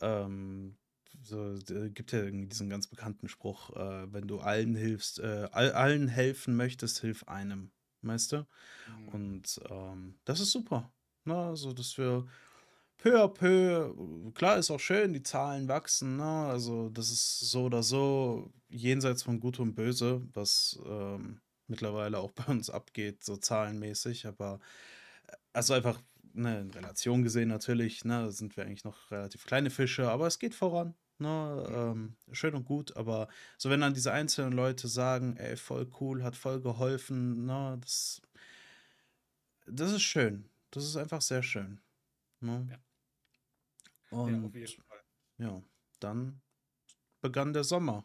ähm, so, d- gibt ja irgendwie diesen ganz bekannten Spruch, äh, wenn du allen hilfst, äh, all, allen helfen möchtest, hilf einem, weißt du? Mhm. Und ähm, das ist super. Ne? Also, dass wir peu à peu, klar ist auch schön, die Zahlen wachsen, ne? Also, das ist so oder so jenseits von Gut und Böse, was ähm, mittlerweile auch bei uns abgeht, so zahlenmäßig, aber äh, also einfach ne, in Relation gesehen natürlich, ne, sind wir eigentlich noch relativ kleine Fische, aber es geht voran. Ne, ähm, schön und gut, aber so wenn dann diese einzelnen Leute sagen, ey, voll cool, hat voll geholfen, ne, das, das ist schön. Das ist einfach sehr schön. Ne? Ja. ja, Und auf jeden Fall. ja, dann begann der Sommer.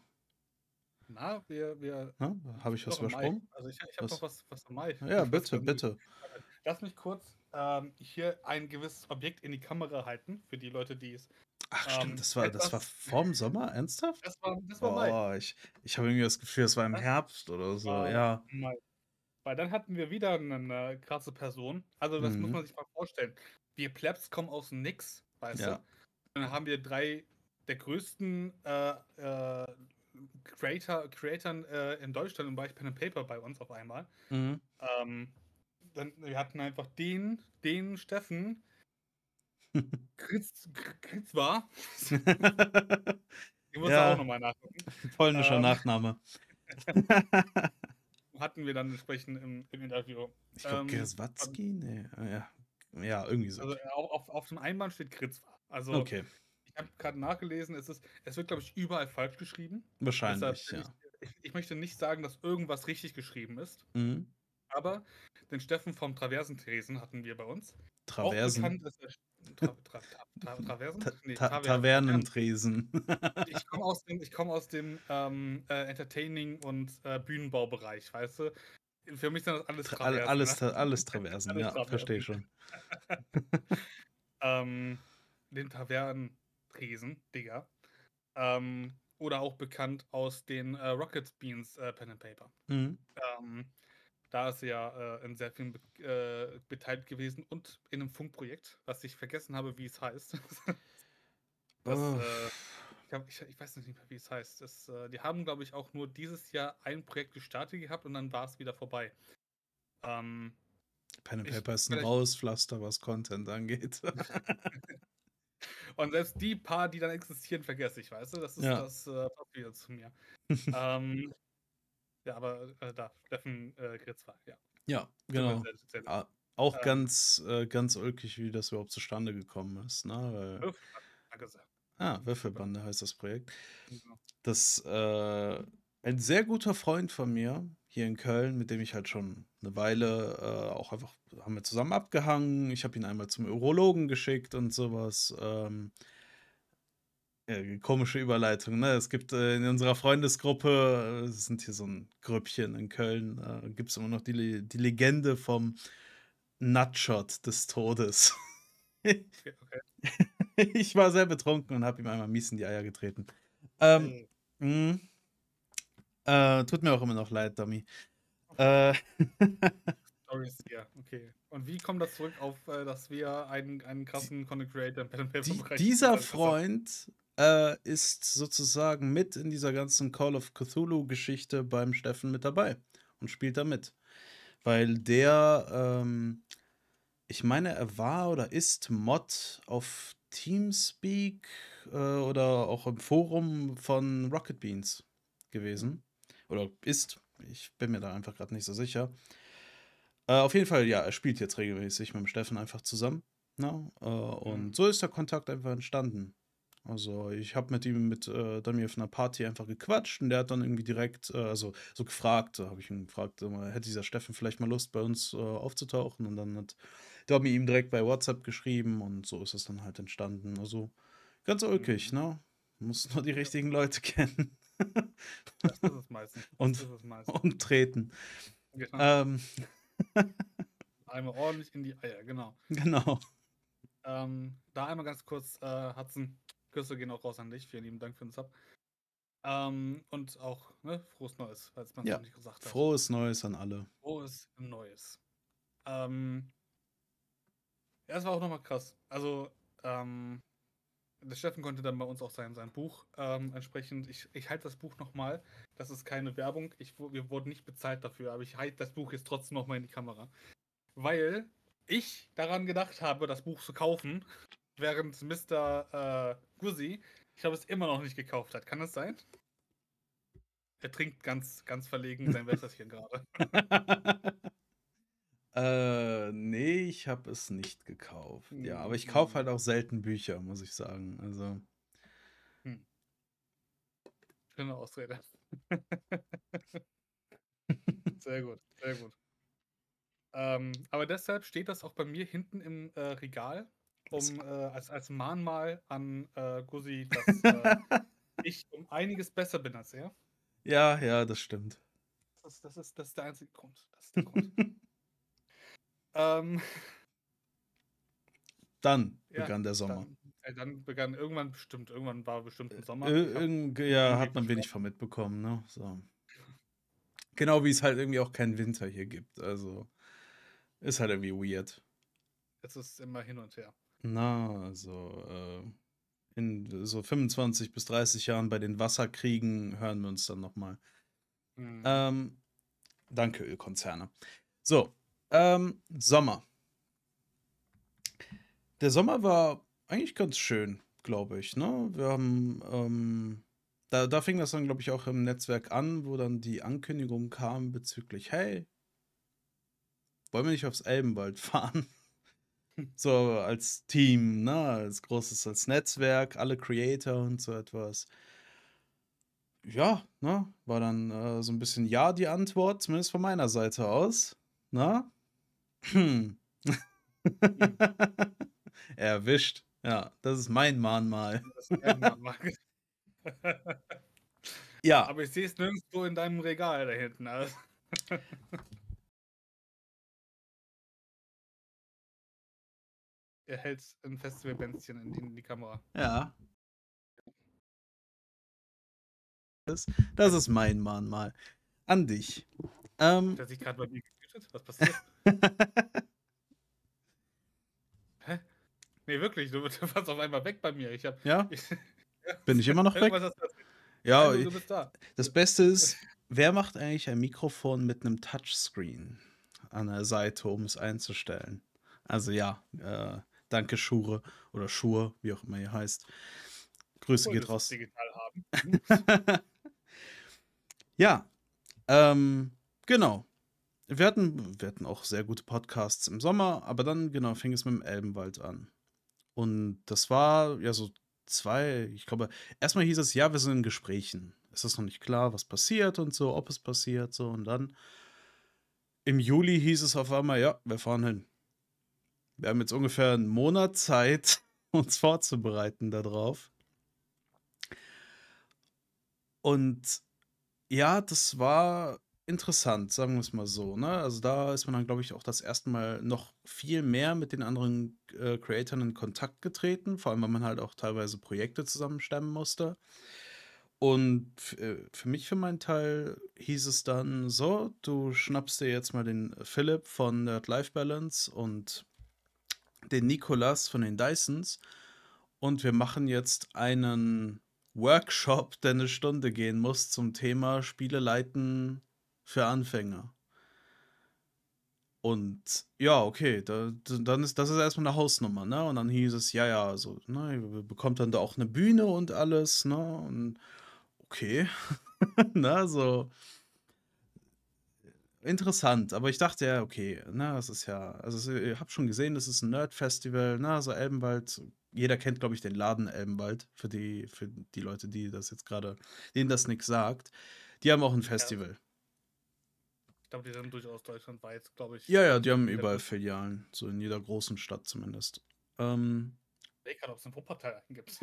Na, wir, wir Ne? Habe ich was übersprungen? Also ich, ich habe noch was, was im Mai. Ja, bitte, bitte. lass mich kurz ähm, hier ein gewisses Objekt in die Kamera halten, für die Leute, die es. Ach, stimmt, Ähm, das war, das war vorm Sommer, ernsthaft? Das war, das war Mai. Oh, ich, ich habe irgendwie das Gefühl, es war im Das Herbst oder so, ja. Mai. Weil dann hatten wir wieder eine krasse Person. Also, das muss Mhm. man sich mal vorstellen. Wir Plebs kommen aus dem Nix, weißt Ja. du? Dann haben wir drei der größten äh, äh, Creator, Creatoren äh, in Deutschland im Bereich Pen and Paper bei uns auf einmal. Mhm. Ähm, dann, wir hatten einfach den, den Steffen, Kritz, Kritz war. Ich muss Ja. auch nochmal nachgucken. Polnischer Ähm. Nachname. Hatten wir dann entsprechend im, im Interview. Ich glaube, ähm, Gerswatzki? Nee, ja. Ja, irgendwie so. Also auf, auf, dem Einband steht Kritz. Also Okay, ich habe gerade nachgelesen, es, ist, es wird, glaube ich, überall falsch geschrieben. wahrscheinlich, Deshalb ja. ich, ich möchte nicht sagen, dass irgendwas richtig geschrieben ist, Mhm. Aber den Steffen vom Traversentresen hatten wir bei uns. Traversen. Bekannt. Tra, tra, tra, tra, Traversen? Nee, Ta Tavernen. Tavernentresen. Ich komme aus dem, ich komm aus dem ähm, äh, Entertaining- und äh, Bühnenbaubereich, weißt du? Für mich sind das alles Tra- alle- Traversen. alles, ne? Alles Traversen, Alles ja, Traversen. verstehe schon. ähm, den Tavernentresen, Digga. Ähm, oder auch bekannt aus den äh, Rocket Beans äh, Pen and Paper. Mhm. Ähm, da ist er ja äh, in sehr vielen be äh, beteiligt gewesen und in einem Funkprojekt, was ich vergessen habe, wie es heißt. das, Oh. äh, ich, ich, ich weiß nicht mehr, wie es heißt. Das, äh, die haben, glaube ich, auch nur dieses Jahr ein Projekt gestartet gehabt und dann war es wieder vorbei. Ähm, Pen and Paper ist ein Rauspflaster, was Content angeht. Und selbst die paar, die dann existieren, vergesse ich, weißt du? Das ist Ja. das äh, wieder zu mir. ähm, ja, aber äh, da, Steffen äh, Gritz war, ja. ja, genau. sehr- sehr leid. Ah, Auch Ähm. ganz, äh, ganz ulkig, wie das überhaupt zustande gekommen ist. Ne? Weil, sehr. ah, Würfelbande heißt das Projekt. Genau. Das äh, ein sehr guter Freund von mir hier in Köln, mit dem ich halt schon eine Weile äh, auch einfach haben wir zusammen abgehangen. Ich habe ihn einmal zum Urologen geschickt und sowas. Ähm, äh, komische Überleitung, ne? Es gibt äh, in unserer Freundesgruppe, äh, es sind hier so ein Grüppchen in Köln, äh, gibt es immer noch die, Le- die Legende vom Nutshot des Todes. Okay, okay. ich war sehr betrunken und habe ihm einmal mies in die Eier getreten. Ähm, Äh, Mhm. Äh, tut mir auch immer noch leid, Dummy. Äh, hier, okay. Und wie kommt das zurück auf, äh, dass wir einen, einen krassen Content Creator im Pen Paper die, dieser? Also, Freund äh, ist sozusagen mit in dieser ganzen Call of Cthulhu-Geschichte beim Steffen mit dabei und spielt da mit. Weil der, ähm, ich meine, er war oder ist Mod auf Teamspeak äh, oder auch im Forum von Rocket Beans gewesen. Oder ist. Ich bin mir da einfach gerade nicht so sicher. Äh, auf jeden Fall, ja, er spielt jetzt regelmäßig mit dem Steffen einfach zusammen. Ne? Äh, und Mhm. so ist der Kontakt einfach entstanden. Also ich habe mit ihm mit äh, Dami auf einer Party einfach gequatscht und der hat dann irgendwie direkt, äh, also so gefragt, habe ich ihn gefragt, hätte dieser Steffen vielleicht mal Lust bei uns äh, aufzutauchen und dann hat Dami ihm direkt bei WhatsApp geschrieben und so ist es dann halt entstanden. Also ganz ulkig, Mhm. ne? Muss nur die richtigen Leute kennen Das ist es meistens. Das Und- meistens. und treten. Genau. Ähm, Einmal ordentlich in die Eier, genau. genau. Ähm, da einmal ganz kurz, äh, Hudson, Küsse gehen auch raus an dich. Vielen lieben Dank für den Sub. Ähm, und auch, ne, frohes Neues, falls man es Ja, noch nicht gesagt hat. Frohes Neues an alle. Frohes Neues. Ähm, ja, es war auch nochmal krass. Also, ähm, der Steffen konnte dann bei uns auch sein, sein Buch ähm, entsprechend. Ich, ich halte das Buch nochmal. Das ist keine Werbung. Ich, wir wurden nicht bezahlt dafür, aber ich halte das Buch jetzt trotzdem nochmal in die Kamera. Weil ich daran gedacht habe, das Buch zu kaufen, während Mr. Äh, Guzzi, ich glaube, es immer noch nicht gekauft hat. Kann das sein? Er trinkt ganz, ganz verlegen sein Wässerchen gerade. äh, nee, ich habe es nicht gekauft. Ja, aber ich kaufe halt auch selten Bücher, muss ich sagen. Also, Schöne Ausrede. sehr gut, sehr gut. Ähm, aber deshalb steht das auch bei mir hinten im äh, Regal, um äh, als, als Mahnmal an äh, Guzzi, dass äh, ich um einiges besser bin als er. ja, ja, das stimmt. Das, das, ist, das ist der einzige Grund. Das ist der Grund. Ähm, Dann ja, begann der Sommer. dann, äh, dann begann irgendwann bestimmt, irgendwann war bestimmt ein Sommer. Ich hab ja, hat man wenig von mitbekommen, ne? So. Genau wie es halt irgendwie auch keinen Winter hier gibt. Also ist halt irgendwie weird. Es ist immer hin und her. Na, also äh, in so 25 bis 30 Jahren bei den Wasserkriegen hören wir uns dann noch mal. Mhm. Ähm, danke, Ölkonzerne. So, ähm, Sommer. Der Sommer war eigentlich ganz schön, glaube ich. Ne? Wir haben, ähm, da, da fing das dann, glaube ich, auch im Netzwerk an, wo dann die Ankündigung kam bezüglich, hey, wollen wir nicht aufs Elbenwald fahren? So als Team, ne? Als großes, als Netzwerk, alle Creator und so etwas. Ja, ne? War dann äh, so ein bisschen ja die Antwort, zumindest von meiner Seite aus. Na? Hm. Erwischt. Ja, das ist mein Mahnmal. Das ist ein Mahnmal. Ja, Aber ich sehe es nirgendwo in deinem Regal da hinten. Also. Er hält ein Festivalbändchen in, in die Kamera. ja. Das, das ist mein Mahnmal. An dich. Ähm, Hat sich gerade bei mir gemutet? Was passiert? Hä? Nee, wirklich, du, warst auf einmal weg bei mir. Ich hab, ja, ich, bin ich immer noch weg? Ja, Nein, du, du bist da. das Beste ist, wer macht eigentlich ein Mikrofon mit einem Touchscreen an der Seite, um es einzustellen? Also ja, äh, danke Schure oder Schur, wie auch immer ihr heißt. Grüße geht du es raus. digital haben. Ja, ähm, genau. Wir hatten, wir hatten auch sehr gute Podcasts im Sommer, aber dann, genau, fing es mit dem Elbenwald an. Und das war ja so zwei, ich glaube, erstmal hieß es, ja, wir sind in Gesprächen. Es ist noch nicht klar, was passiert und so, ob es passiert, so. Und dann im Juli hieß es auf einmal, ja, wir fahren hin. Wir haben jetzt ungefähr einen Monat Zeit, uns vorzubereiten darauf. Und ja, das war interessant, sagen wir es mal so. Ne? Also da ist man dann, glaube ich, auch das erste Mal noch viel mehr mit den anderen äh, Creatoren in Kontakt getreten, vor allem weil man halt auch teilweise Projekte zusammenstemmen musste. Und äh, für mich, für meinen Teil, hieß es dann so, du schnappst dir jetzt mal den Philipp von Nerd Life Balance und den Nikolas von den Dysons und wir machen jetzt einen Workshop, der eine Stunde gehen muss zum Thema Spiele leiten für Anfänger. Und ja, okay, da, dann ist das ist erstmal eine Hausnummer, ne? Und dann hieß es, ja, ja, also, ne, ihr bekommt dann da auch eine Bühne und alles, ne? Und okay, ne, so interessant, aber ich dachte ja, okay, ne, das ist ja, also ihr habt schon gesehen, das ist ein Nerd-Festival, ne, also Elbenwald, jeder kennt, glaube ich, den Laden Elbenwald, für die, für die Leute, die das jetzt gerade, denen das nichts sagt. Die haben auch ein Festival. Ich glaube, die sind durchaus deutschlandweit, glaube ich. Ja, ja, die haben Ja, überall. Filialen, so in jeder großen Stadt zumindest. Ähm, Ich kann, ob es ein Wuppertal gibt.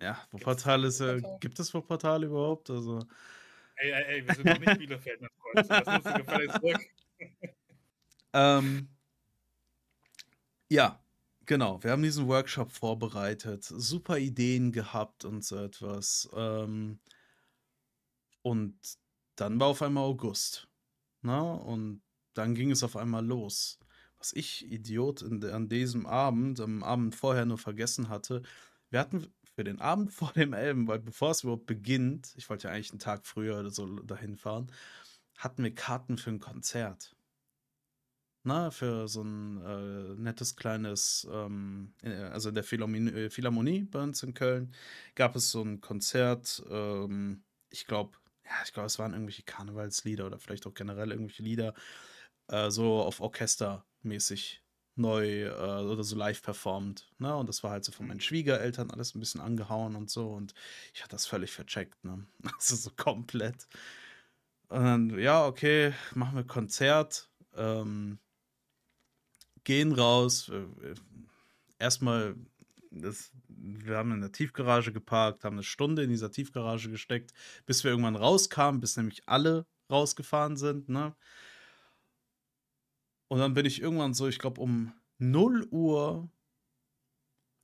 ja, Wuppertal ist ja, Wuppertal? gibt es Wuppertal überhaupt? Also, ey, ey, ey, wir sind doch nicht Bielefeld, mein Freund. Das musst du gefälligst zurück. Ähm, ja, genau. Wir haben diesen Workshop vorbereitet, super Ideen gehabt und so etwas. Ähm, und dann war auf einmal August. Na? Und dann ging es auf einmal los. Was ich, Idiot, in, an diesem Abend, am Abend vorher nur vergessen hatte, wir hatten für den Abend vor dem Elbenwald, bevor es überhaupt beginnt, ich wollte ja eigentlich einen Tag früher oder so dahin fahren, hatten wir Karten für ein Konzert. Na, für so ein äh, nettes kleines, ähm, äh, also in der Philharmonie, äh, Philharmonie bei uns in Köln gab es so ein Konzert, ähm, ich glaube, ja, ich glaube, es waren irgendwelche Karnevalslieder oder vielleicht auch generell irgendwelche Lieder, äh, so auf Orchestermäßig neu äh, oder so live performt. Ne? Und das war halt so von meinen Schwiegereltern alles ein bisschen angehauen und so. Und ich hatte das völlig vercheckt, ne? Also so komplett. Und dann, ja, okay, machen wir Konzert. Ähm, gehen raus. äh, äh, Erstmal, das, wir haben in der Tiefgarage geparkt, haben eine Stunde in dieser Tiefgarage gesteckt, bis wir irgendwann rauskamen, bis nämlich alle rausgefahren sind. Ne? Und dann bin ich irgendwann so, ich glaube, um 0 Uhr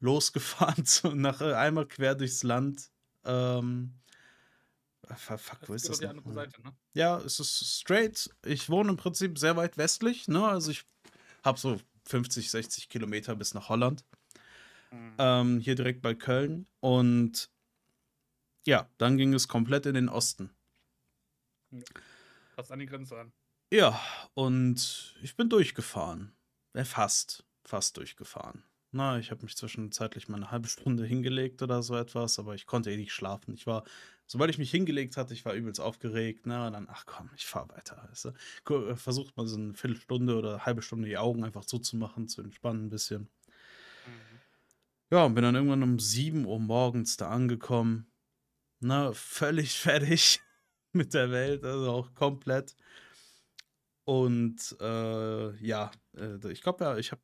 losgefahren, zu, nach, einmal quer durchs Land. Ähm, äh, fuck, wo ist das die noch? andere Seite, ne? Ja, es ist straight. Ich wohne im Prinzip sehr weit westlich, ne? Also ich habe so 50, 60 Kilometer bis nach Holland. Mhm. Ähm, hier direkt bei Köln. Und ja, dann ging es komplett in den Osten. Fast an die Grenze an. Ja, und ich bin durchgefahren. Äh, fast. Fast durchgefahren. Na, ich habe mich zwischenzeitlich mal eine halbe Stunde hingelegt oder so etwas, aber ich konnte eh nicht schlafen. Ich war, sobald ich mich hingelegt hatte, ich war übelst aufgeregt, ne? Und dann, ach komm, ich fahr weiter, weißt du? Äh, Versucht mal so eine Viertelstunde oder eine halbe Stunde die Augen einfach zuzumachen, zu entspannen ein bisschen. Mhm. Ja, und bin dann irgendwann um 7 Uhr morgens da angekommen. Ne, völlig fertig mit der Welt, also auch komplett. Und äh, ja, äh, ich glaube ja, ich habe,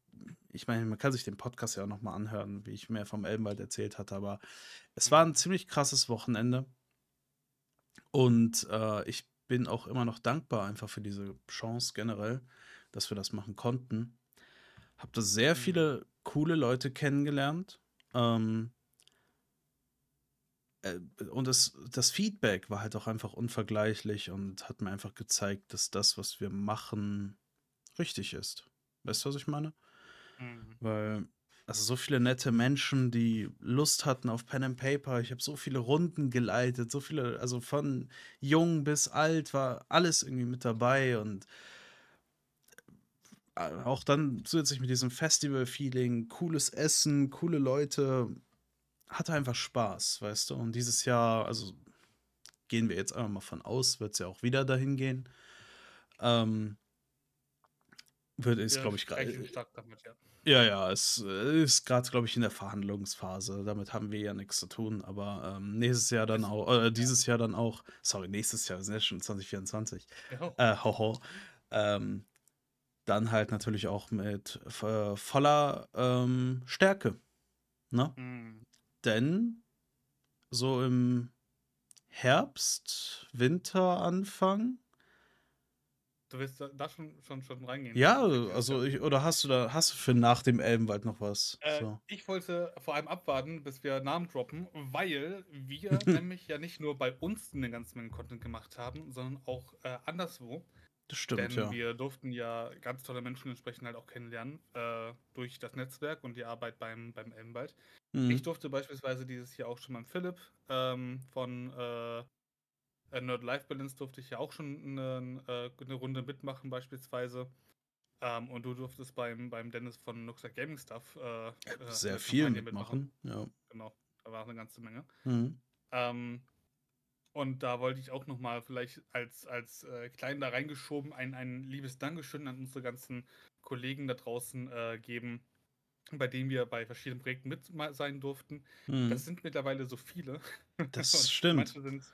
ich meine, man kann sich den Podcast ja auch nochmal anhören, wie ich mir vom Elbenwald erzählt hatte, aber es war ein ziemlich krasses Wochenende. Und äh, ich bin auch immer noch dankbar einfach für diese Chance generell, dass wir das machen konnten. Hab da sehr Mhm. viele coole Leute kennengelernt. Ähm, äh, und das, das Feedback war halt auch einfach unvergleichlich und hat mir einfach gezeigt, dass das, was wir machen, richtig ist. Weißt du, was ich meine? Mhm. Weil, also so viele nette Menschen, die Lust hatten auf Pen and Paper. Ich habe so viele Runden geleitet, so viele, also von jung bis alt war alles irgendwie mit dabei und äh, auch dann zusätzlich mit diesem Festival-Feeling, cooles Essen, coole Leute, hatte einfach Spaß, weißt du? Und dieses Jahr, also gehen wir jetzt einfach mal von aus, wird es ja auch wieder dahin gehen. Ähm, wird ist, Wir glaube ich, gerade. ja. Ja, ja, es äh, ist gerade, glaube ich, in der Verhandlungsphase. Damit haben wir ja nichts zu tun. Aber ähm, nächstes Jahr dann Es- auch, äh, dieses Jahr dann auch, sorry, nächstes Jahr, wir sind ja schon 2024. Ja. Äh, hoho. Ähm, dann halt natürlich auch mit äh, voller ähm, Stärke. Ne? Mhm. Denn so im Herbst, Winter, Anfang. Du willst da, schon, schon, schon reingehen? Ja, also ich, oder hast du da, hast du für nach dem Elbenwald noch was? Äh, So. Ich wollte vor allem abwarten, bis wir Namen droppen, weil wir nämlich ja nicht nur bei uns eine ganze Menge Content gemacht haben, sondern auch äh, anderswo. Das stimmt, Denn ja. wir durften ja ganz tolle Menschen entsprechend halt auch kennenlernen äh, durch das Netzwerk und die Arbeit beim, beim Elbenwald. Mhm. Ich durfte beispielsweise dieses Jahr auch schon beim Philipp ähm, von äh, Nerd Life Balance durfte ich ja auch schon eine, äh, eine Runde mitmachen beispielsweise. Ähm, und du durftest beim, beim Dennis von Nuxa Gaming Stuff äh, äh, Sehr viel Kampagne mitmachen. Ja. Genau, da war eine ganze Menge. Mhm. Ähm, und da wollte ich auch nochmal vielleicht als, als äh, klein da reingeschoben ein, ein liebes Dankeschön an unsere ganzen Kollegen da draußen äh, geben, bei denen wir bei verschiedenen Projekten mit sein durften. Mhm. Das sind mittlerweile so viele. Das stimmt. Manche sind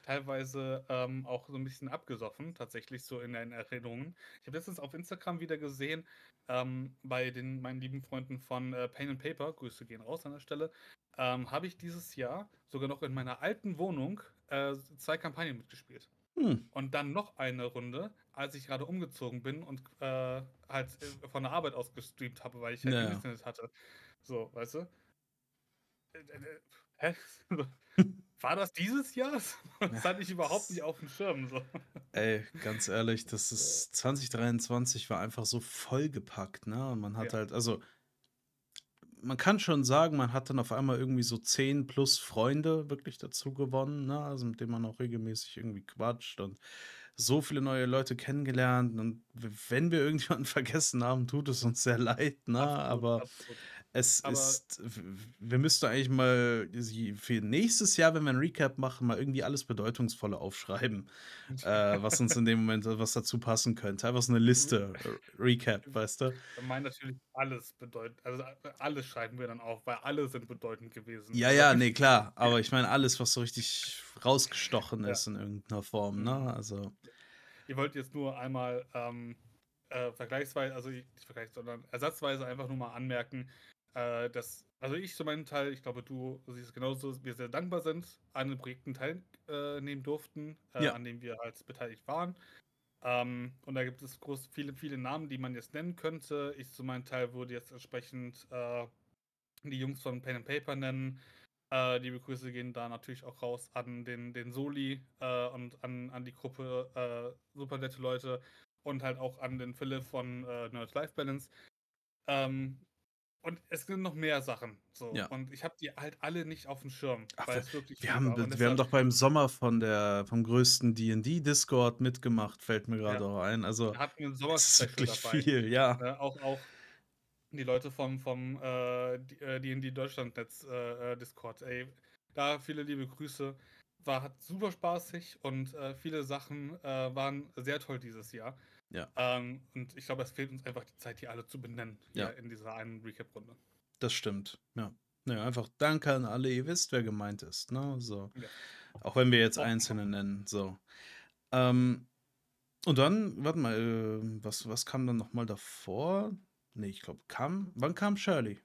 teilweise ähm, auch so ein bisschen abgesoffen, tatsächlich so in den Erinnerungen. Ich habe letztens auf Instagram wieder gesehen, ähm, bei den meinen lieben Freunden von äh, Pain and Paper, Grüße gehen raus an der Stelle, ähm, habe ich dieses Jahr sogar noch in meiner alten Wohnung äh, zwei Kampagnen mitgespielt. Hm. Und dann noch eine Runde, als ich gerade umgezogen bin und äh, halt äh, von der Arbeit aus gestreamt habe, weil ich halt Ja. kein Internet hatte. So, weißt du? Äh, äh, Hä? War das dieses Jahr? Das hatte ich überhaupt nicht auf dem Schirm. So. Ey, ganz ehrlich, das ist 2023 war einfach so vollgepackt, ne? Und man hat Ja. halt, also man kann schon sagen, man hat dann auf einmal irgendwie so 10 plus Freunde wirklich dazu gewonnen, ne? Also mit denen man auch regelmäßig irgendwie quatscht und so viele neue Leute kennengelernt. Und wenn wir irgendjemanden vergessen haben, tut es uns sehr leid, ne? Absolut, Aber absolut. Es Aber- ist, wir müssten eigentlich mal für nächstes Jahr, wenn wir ein Recap machen, mal irgendwie alles Bedeutungsvolle aufschreiben äh, was uns in dem Moment was dazu passen könnte. Einfach so eine Liste, äh, Recap, weißt du? Wir meinen natürlich alles bedeutet, also äh, alles schreiben wir dann auf, weil alle sind bedeutend gewesen. Ja, ja, nee, klar. Aber ich meine, alles, was so richtig rausgestochen Ja. ist in irgendeiner Form, ne? Mhm. Also, Ihr wollt jetzt nur einmal ähm, äh, vergleichsweise, also nicht vergleichsweise, sondern ersatzweise einfach nur mal anmerken, äh, dass, also ich zu meinem Teil, ich glaube, du siehst genauso, wir sehr dankbar sind, an den Projekten teilnehmen durften, äh, Ja. an denen wir halt beteiligt waren. Ähm, und da gibt es groß, viele, viele Namen, die man jetzt nennen könnte. Ich zu meinem Teil würde jetzt entsprechend äh, die Jungs von Pen and Paper nennen. Äh, liebe Grüße gehen da natürlich auch raus an den, den Soli äh, und an, an die Gruppe äh, super nette Leute und halt auch an den Philipp von äh, Nerd Life Balance. Ähm, und es sind noch mehr Sachen. So. Ja. Und ich habe die halt alle nicht auf dem Schirm. Ach, wir, wir, haben, wir haben doch beim Sommer von der, vom größten D&D-Discord mitgemacht, fällt mir gerade Ja. auch ein. Also, wir hatten ist Sommer-Special wirklich dabei. viel, ja. Ne, auch, auch die Leute vom, vom äh, äh, D&D Deutschlandnetz äh, äh, Discord. Ey, da viele liebe Grüße. War hat super spaßig und äh, viele Sachen äh, waren sehr toll dieses Jahr. Ja. Ähm, und ich glaube, es fehlt uns einfach die Zeit, die alle zu benennen Ja. in dieser einen Recap-Runde. Das stimmt, ja. Ja, einfach Danke an alle, ihr wisst, wer gemeint ist, ne? So. Ja. Auch wenn wir jetzt Auch- Einzelne nennen, so. Ähm, und dann, warte mal, äh, was, was kam dann nochmal davor? Nee, ich glaube, kam, wann kam Shirley?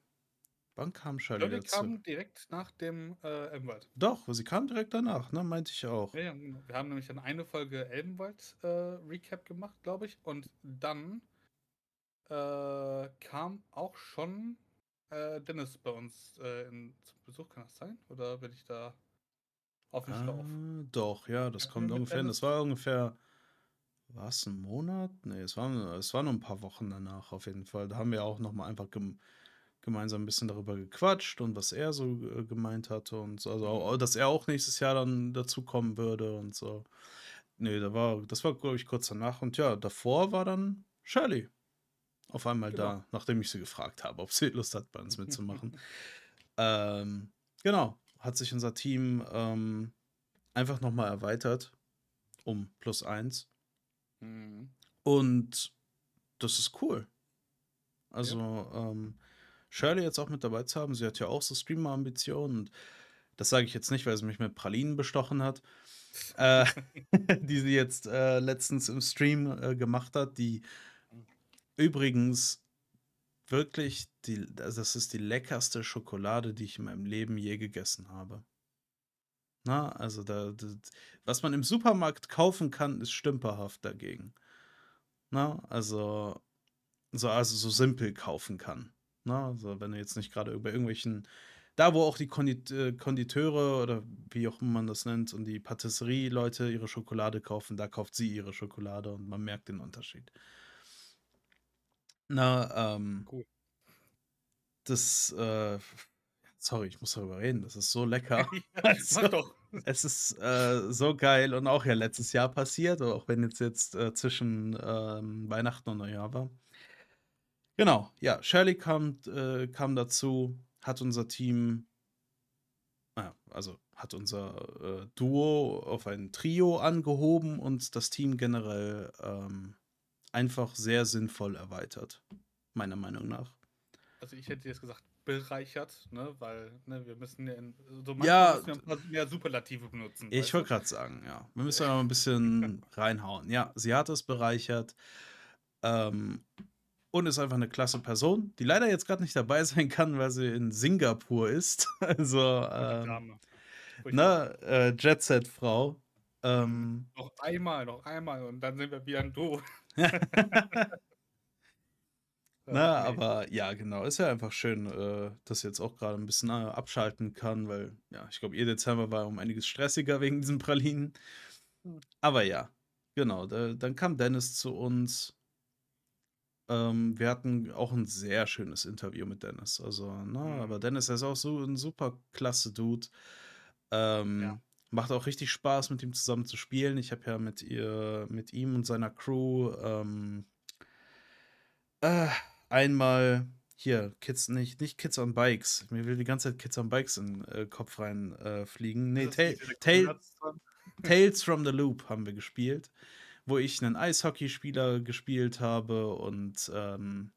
Wann kam Shirley Shirley dazu? kam direkt nach dem äh, Elbenwald. Doch, sie kam direkt danach, ne? Meinte ich auch. Ja, ja, genau. wir haben nämlich dann eine Folge Elbenwald äh, Recap gemacht, glaube ich. Und dann äh, kam auch schon äh, Dennis bei uns äh, in, zum Besuch, kann das sein? Oder bin ich da auf dem Schlauch? Ah, doch, ja, das Ja, kommt ungefähr. hin. Das war ungefähr, war es ein Monat? Nee, es war, es war nur ein paar Wochen danach auf jeden Fall. Da haben wir auch nochmal einfach gem gemeinsam ein bisschen darüber gequatscht und was er so äh, gemeint hatte und so. Also, dass er auch nächstes Jahr dann dazukommen würde und so. Nee, da war, das war, glaube ich, kurz danach. Und ja, davor war dann Shirley auf einmal Genau. da, nachdem ich sie gefragt habe, ob sie Lust hat, bei uns mitzumachen. ähm, genau, hat sich unser Team ähm, einfach nochmal erweitert um plus eins. Mhm. Und das ist cool. Also, ähm, Shirley jetzt auch mit dabei zu haben, sie hat ja auch so Streamer-Ambitionen und das sage ich jetzt nicht, weil sie mich mit Pralinen bestochen hat, äh, die sie jetzt äh, letztens im Stream äh, gemacht hat, die übrigens wirklich, die, also das ist die leckerste Schokolade, die ich in meinem Leben je gegessen habe. Na, also da, da, was man im Supermarkt kaufen kann, ist stümperhaft dagegen. Na, also so, also so simpel kaufen kann. Na, also wenn du jetzt nicht gerade über irgendwelchen, da wo auch die Kondit äh, Konditeure oder wie auch immer man das nennt und die Patisserie-Leute ihre Schokolade kaufen, da kauft sie ihre Schokolade und man merkt den Unterschied. Na, ähm, Cool. das, äh, sorry, ich muss darüber reden, das ist so lecker. ja, Also- doch. Es ist äh, so geil und auch ja letztes Jahr passiert, auch wenn jetzt jetzt äh, zwischen ähm, Weihnachten und Neujahr war. Genau, ja, Shirley kam, äh, kam dazu, hat unser Team, äh, also hat unser äh, Duo auf ein Trio angehoben und das Team generell ähm, einfach sehr sinnvoll erweitert, meiner Meinung nach. Also ich hätte jetzt gesagt, bereichert, ne? Weil ne, wir müssen ja in, so Ja, müssen wir ein paar mehr Superlative benutzen. Ich wollte gerade sagen, ja. Wir müssen noch ein bisschen reinhauen. Ja, sie hat es bereichert. Ähm, und ist einfach eine klasse Person, die leider jetzt gerade nicht dabei sein kann, weil sie in Singapur ist. Also, ähm, ne, äh, Jet-Set-Frau. Ähm, Noch einmal, noch einmal und dann sind wir wieder ein Duo. Na. Ne, aber ja, genau. Ist ja einfach schön, äh, dass sie jetzt auch gerade ein bisschen äh, abschalten kann, weil, ja, ich glaube, ihr Dezember war um einiges stressiger wegen diesen Pralinen. Aber ja, genau. Da, dann kam Dennis zu uns. Ähm, wir hatten auch ein sehr schönes Interview mit Dennis. Also, na, Mhm. aber Dennis er ist auch so ein super klasse Dude. Ähm, Ja. Macht auch richtig Spaß, mit ihm zusammen zu spielen. Ich habe ja mit ihr, mit ihm und seiner Crew ähm, äh, einmal hier, Kids, nicht, nicht Kids on Bikes. Mir will die ganze Zeit Kids on Bikes in den äh, Kopf rein äh, fliegen. Nee, Ta Kombination? Tales from the Loop haben wir gespielt, wo ich einen Eishockeyspieler gespielt habe und ähm,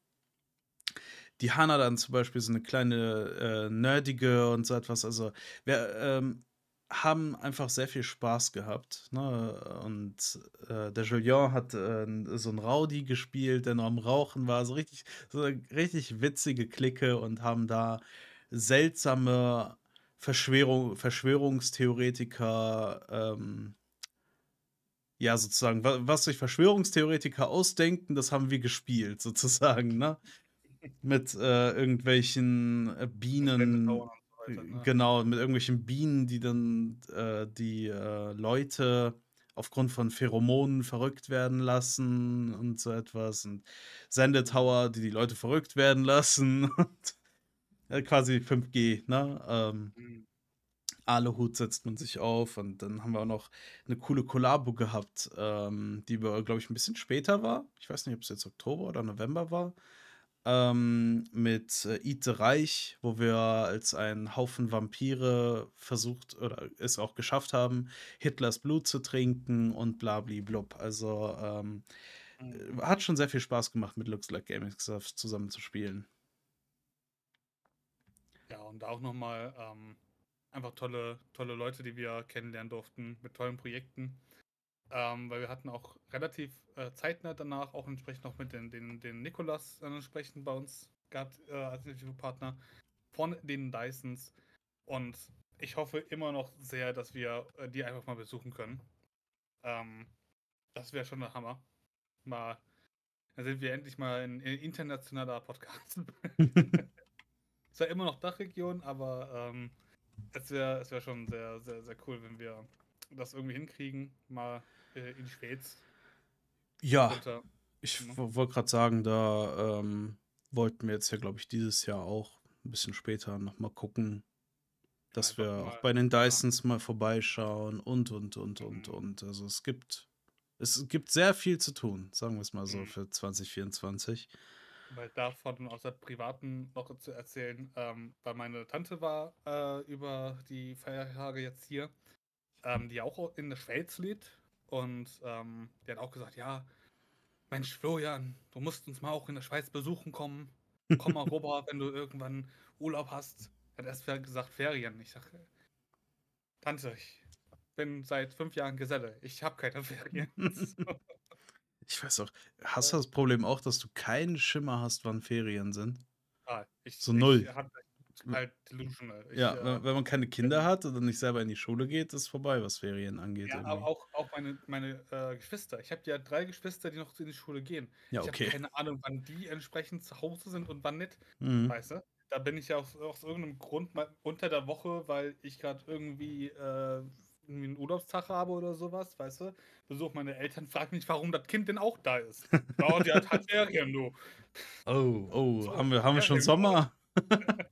die Hanna dann zum Beispiel so eine kleine äh, nerdige und so etwas. Also wir ähm, haben einfach sehr viel Spaß gehabt. Ne? Und äh, der Julien hat äh, so einen Rowdy gespielt, der noch am Rauchen war. So richtig, so eine richtig witzige Clique und haben da seltsame Verschwörung, Verschwörungstheoretiker ähm, ja, sozusagen, wa was sich Verschwörungstheoretiker ausdenken, das haben wir gespielt sozusagen, ne? Mit, äh, irgendwelchen, äh, Bienen äh, ne? genau, mit irgendwelchen Bienen, die dann, äh, die, äh, Leute aufgrund von Pheromonen verrückt werden lassen und so etwas und Sendetower, die die Leute verrückt werden lassen und, äh, quasi 5G, ne? Ähm, Mhm. Aluhut setzt man sich auf und dann haben wir auch noch 'ne coole Kollabo gehabt, ähm, die glaube ich, 'n bisschen später war. Ich weiß nicht, ob's jetzt Oktober oder November war, ähm, mit, äh, the Reich, wo wir als ein Haufen Vampire versucht oder es auch geschafft haben, Hitlers Blut zu trinken und bla-bli-blub. Also, ähm, Mhm. äh, hat schon sehr viel Spaß gemacht, mit Looks Like Gaming Stuff zusammen zu spielen. Ja, und auch noch mal, ähm, einfach tolle tolle Leute, die wir kennenlernen durften mit tollen Projekten. Ähm, weil wir hatten auch relativ, äh, zeitnah danach auch entsprechend noch mit den den den Nikolas entsprechend bei uns gehabt, äh, als Interviewpartner von den Dysons. Und ich hoffe immer noch sehr, dass wir, äh, die einfach mal besuchen können. Ähm, das wäre schon der Hammer. Mal dann sind wir endlich mal 'n, äh, internationaler Podcast. Zwar immer noch Dachregion, aber, ähm, es wäre es wäre schon sehr, sehr, sehr cool, wenn wir das irgendwie hinkriegen, mal, äh, in die Schweiz. Ja, Runter, ich wo wollte grad sagen, da, ähm, wollten wir jetzt ja, glaube ich, dieses Jahr auch 'n bisschen später noch mal gucken, dass Einfach wir auch mal bei den ja. Dysons mal vorbeischauen und, und, und, und, Mhm. und. Also, es gibt es gibt sehr viel zu tun, sagen wir's mal so Mhm. für 2024. Weil davon aus der privaten noch zu erzählen, ähm, weil meine Tante war, äh, über die Feiertage jetzt hier, ähm, die auch in der Schweiz lebt und, ähm, die hat auch gesagt: „Ja, Mensch, Florian, du musst uns mal auch in der Schweiz besuchen kommen. Komm mal rüber, wenn du irgendwann Urlaub hast.“ Hat erst gesagt Ferien. Ich sage: „Tante, ich bin seit 5 Jahren Geselle. Ich habe keine Ferien.“ So. Ich weiß auch hast du das Problem auch, dass du keinen Schimmer hast, wann Ferien sind? Ah, ich So ich 0? habe W halt delusional. Ich, Ja, äh, wenn man keine Kinder hat oder nicht selber in die Schule geht, ist vorbei, was Ferien angeht Ja, irgendwie. auch auch meine meine, äh, Geschwister. Ich habe ja 3 Geschwister, die noch in die Schule gehen. Ja, Ich habe okay. keine Ahnung, wann die entsprechend zu Hause sind und wann nicht, Mhm. weißt du? Da bin ich ja aus aus irgend 'nem Grund mal unter der Woche, weil ich grad irgendwie, äh, irgendwie 'n Urlaubstag habe oder so was, weißt du? Besuche meine Eltern, frage mich, warum das Kind denn auch da ist. „Ja, die hat halt Ferien, du.“ Oh, oh, So, haben wir haben wir schon. Sommer?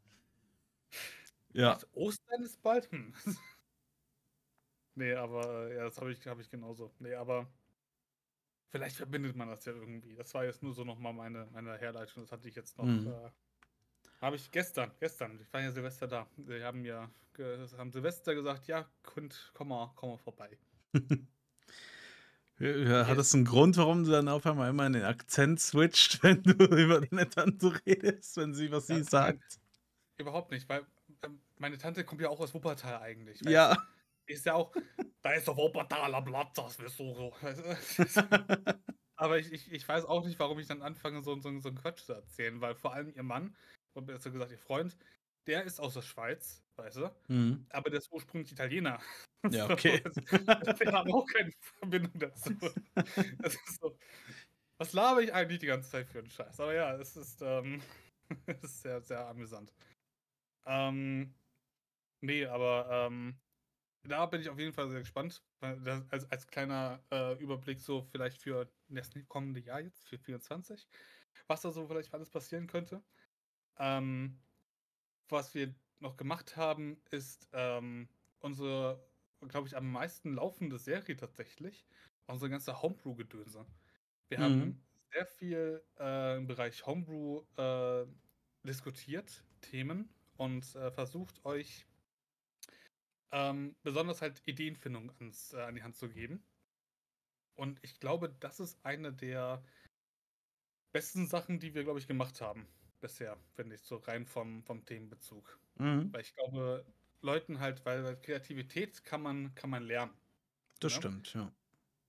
Ja. Ostern ist bald? Hm. Ne, aber, ja, das habe ich habe ich genauso. Ne, aber vielleicht verbindet man das ja irgendwie. Das war jetzt nur so noch mal meine meine Herleitung. Das hatte ich jetzt noch, Mhm. äh habe ich gestern gestern ich war ja Silvester da. Die haben ja haben Silvester gesagt: „Ja, Kind, komm mal komm mal vorbei.“ Ja, ja, hat das 'n Grund, warum du dann auf einmal immer in den Akzent switcht, wenn du über deine Tante redest, wenn sie was sie nein, sagt? überhaupt nicht, weil, ähm, meine Tante kommt ja auch aus Wuppertal eigentlich, Ja. ist ja auch: „Da ist der Wuppertaler Blatt, das wirst du so“? Aber ich ich ich weiß auch nicht, warum ich dann anfange, so so so 'n Quatsch zu erzählen, weil vor allem ihr Mann oder besser gesagt ihr Freund, der ist aus der Schweiz, weißt du? Mhm. Aber der ist ursprünglich Italiener. Ja, okay. also, wir haben auch keine Verbindung dazu. Das ist so was laber ich eigentlich die ganze Zeit für 'n Scheiß? Aber ja, es ist, ähm es ist sehr, sehr amüsant. Ähm, ne, aber, ähm, da bin ich auf jeden Fall sehr gespannt, als als kleiner, äh, Überblick so vielleicht für das kommende Jahr jetzt, für 24, was da so vielleicht alles passieren könnte. Ähm, was wir noch gemacht haben, ist, ähm, unsere, glaube ich, am meisten laufende Serie tatsächlich, unsere ganze Homebrew-Gedönse. Wir Mhm. haben sehr viel, äh, im Bereich Homebrew, äh, diskutiert, Themen und, äh, versucht, euch ähm, besonders halt Ideenfindung ans äh, an die Hand zu geben. Und ich glaube, das ist eine der besten Sachen, die wir, glaube ich, gemacht haben bisher, finde ich, so rein vom vom Themenbezug. Mhm. Weil ich glaube, Leuten halt weil Kreativität kann man kann man lernen, Das ne? stimmt, ja.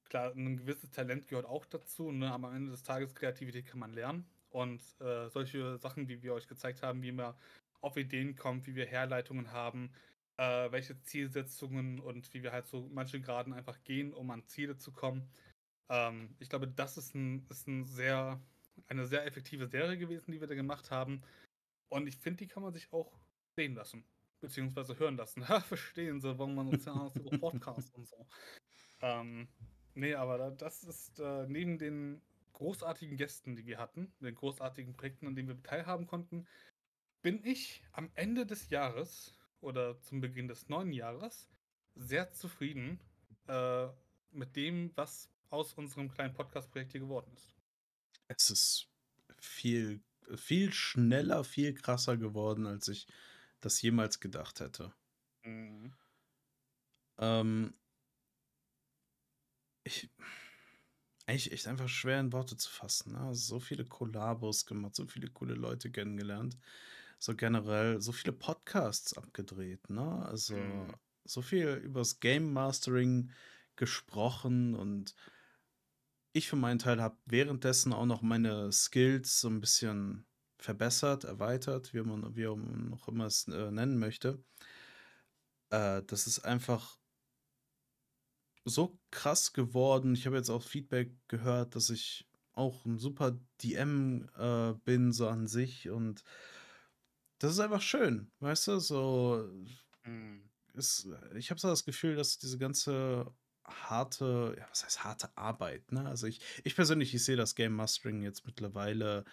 Klar, 'n gewisses Talent gehört auch dazu, ne, aber am Ende des Tages Kreativität kann man lernen. Und, äh, solche Sachen, wie wir euch gezeigt haben, wie man auf Ideen kommt, wie wir Herleitungen haben, äh, welche Zielsetzungen und wie wir halt so manche Graden einfach gehen, um an Ziele zu kommen. Ähm, ich glaube, das ist, ein, ist ein sehr, eine sehr effektive Serie gewesen, die wir da gemacht haben. Und ich finde, die kann man sich auch sehen lassen, beziehungsweise hören lassen. verstehen Sie, warum man uns ja aus über Podcast und so. Ähm, nee, aber das ist äh, neben den großartigen Gästen, die wir hatten, den großartigen Projekten, an denen wir teilhaben konnten, bin ich am Ende des Jahres oder zum Beginn des neuen Jahres sehr zufrieden äh, mit dem, was aus unserem kleinen Podcast-Projekt hier geworden ist. Es ist viel, viel schneller, viel krasser geworden, als ich das jemals gedacht hätte. Mhm. Ähm, ich, eigentlich echt einfach schwer in Worte zu fassen. Ne? So viele Kollabos gemacht, so viele coole Leute kennengelernt. So generell, so viele Podcasts abgedreht. Ne? Also mhm. so viel übers Game Mastering gesprochen und ich für meinen Teil habe währenddessen auch noch meine Skills so ein bisschen verbessert, erweitert, wie man, wie man noch immer es äh, nennen möchte. Äh, das ist einfach so krass geworden. Ich habe jetzt auch Feedback gehört, dass ich auch ein super DM äh, bin, so an sich. Und das ist einfach schön, weißt du? So, mhm. ist, ich habe so das Gefühl, dass diese ganze harte, ja, was heißt harte Arbeit, ne? Also ich, ich persönlich, ich sehe das Game Mastering jetzt mittlerweile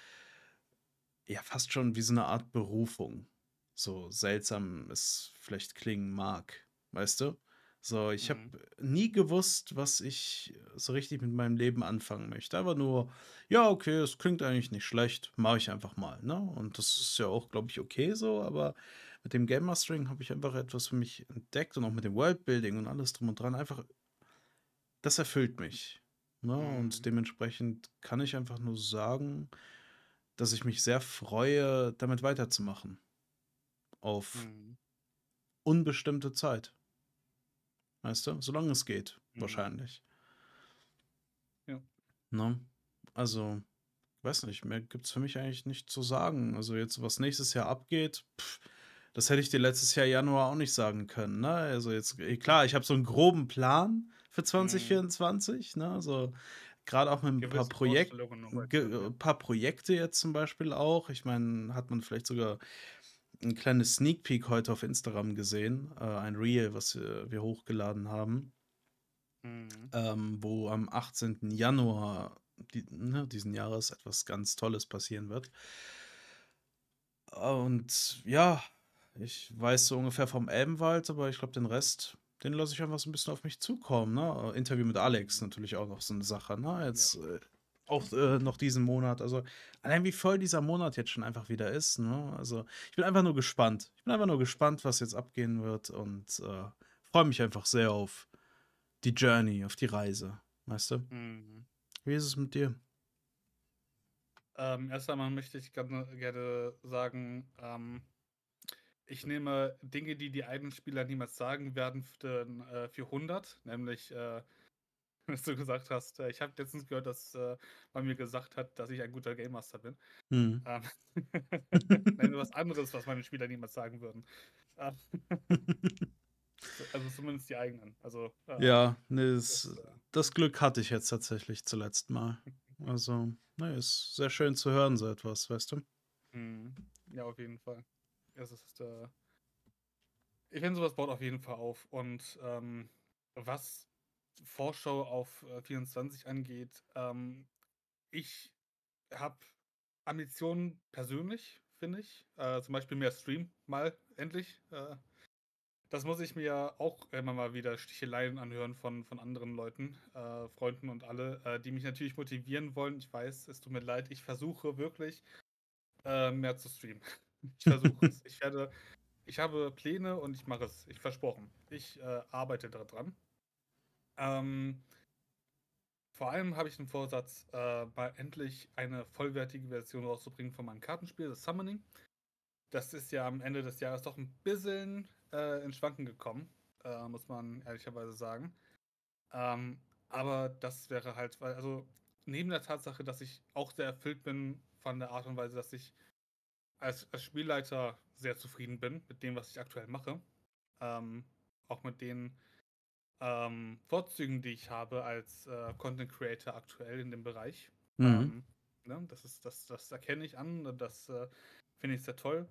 ja fast schon wie so eine Art Berufung. So seltsam es vielleicht klingen mag, weißt du? So, ich habe mhm. nie gewusst, was ich so richtig mit meinem Leben anfangen möchte. Aber nur, ja, okay, es klingt eigentlich nicht schlecht, mache ich einfach mal, ne? Und das ist ja auch, glaube ich, okay so, aber mit dem Game Mastering habe ich einfach etwas für mich entdeckt und auch mit dem Worldbuilding und alles drum und dran. Einfach, das erfüllt mich. Ne? Mhm. Und dementsprechend kann ich einfach nur sagen, dass ich mich sehr freue, damit weiterzumachen. Auf mhm. unbestimmte Zeit. Weißt du? Solange es geht, mhm. wahrscheinlich. Ja. Ne? Also, weiß nicht, mehr gibt es für mich eigentlich nicht zu sagen. Also jetzt, was nächstes Jahr abgeht, pff, das hätte ich dir letztes Jahr Januar auch nicht sagen können. Ne? Also jetzt, eh, klar, ich habe so einen groben Plan für 2024. Mhm. Ne? Also gerade auch mit ein paar, Projek ein paar Projekte jetzt zum Beispiel auch. Ich meine, hat man vielleicht sogar ein kleines Sneak Peek heute auf Instagram gesehen, äh, ein Reel, was wir, wir hochgeladen haben, mhm. ähm, wo am 18. Januar die, ne, diesen Jahres etwas ganz Tolles passieren wird. Und ja, ich weiß so ungefähr vom Elbenwald, aber ich glaube, den Rest, den lasse ich einfach so ein bisschen auf mich zukommen. Ne? Interview mit Alex natürlich auch noch so eine Sache. Ne? Jetzt ja. äh, auch äh, noch diesen Monat. Also allein wie voll dieser Monat jetzt schon einfach wieder ist. Ne? Also ich bin einfach nur gespannt. Ich bin einfach nur gespannt, was jetzt abgehen wird und äh, freue mich einfach sehr auf die Journey, auf die Reise. Weißt du? Mhm. Wie ist es mit dir? Ähm, erst einmal möchte ich gerne, gerne sagen, ähm, ich nehme Dinge, die die eigenen Spieler niemals sagen werden, für, äh, für 100, nämlich äh, dass du gesagt hast, äh, ich habe letztens gehört, dass äh, man mir gesagt hat, dass ich ein guter Game Master bin. Mhm. Ähm, Nein, was anderes, was meine Spieler niemals sagen würden. Ähm, also zumindest die eigenen. Also, äh, ja, nee, das, das, äh das, Glück hatte ich jetzt tatsächlich zuletzt mal. Also, ne, ist sehr schön zu hören, so etwas, weißt du? Mhm. Ja, auf jeden Fall. Es ist, äh, ich finde, sowas baut auf jeden Fall auf. Und ähm, was Vorschau auf äh, 24 angeht, ähm, ich habe Ambitionen persönlich, finde ich. Äh, zum Beispiel mehr Stream, mal endlich. Äh, das muss ich mir auch immer mal wieder Sticheleien anhören von, von anderen Leuten, äh, Freunden und alle, äh, die mich natürlich motivieren wollen. Ich weiß, es tut mir leid, ich versuche wirklich äh, mehr zu streamen. Ich versuche es. Ich werde, ich habe Pläne und ich mache es. Ich versprochen. Ich arbeite daran. Ähm, vor allem habe ich den Vorsatz, äh, mal endlich eine vollwertige Version rauszubringen von meinem Kartenspiel, das Summoning. Das ist ja am Ende des Jahres doch ein bisschen äh, in Schwanken gekommen, äh, muss man ehrlicherweise sagen. Ähm, aber das wäre halt, also neben der Tatsache, dass ich auch sehr erfüllt bin von der Art und Weise, dass ich als, als Spielleiter sehr zufrieden bin mit dem, was ich aktuell mache, Ähm, auch mit den ähm, Vorzügen, die ich habe als äh, Content Creator aktuell in dem Bereich. Mhm. Ähm, ne, das, ist, das, das erkenne ich an, das äh, finde ich sehr toll.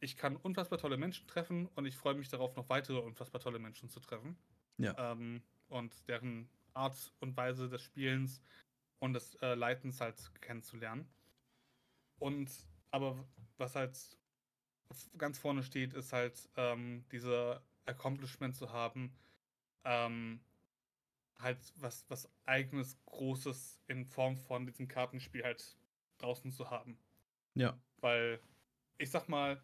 Ich kann unfassbar tolle Menschen treffen und ich freue mich darauf, noch weitere unfassbar tolle Menschen zu treffen. Ja. Ähm, und deren Art und Weise des Spielens und des äh, Leitens halt kennenzulernen. Und aber was halt ganz vorne steht, ist halt ähm, diese Accomplishment zu haben, ähm, halt was, was eigenes, Großes in Form von diesem Kartenspiel halt draußen zu haben. Ja. Weil, ich sag mal,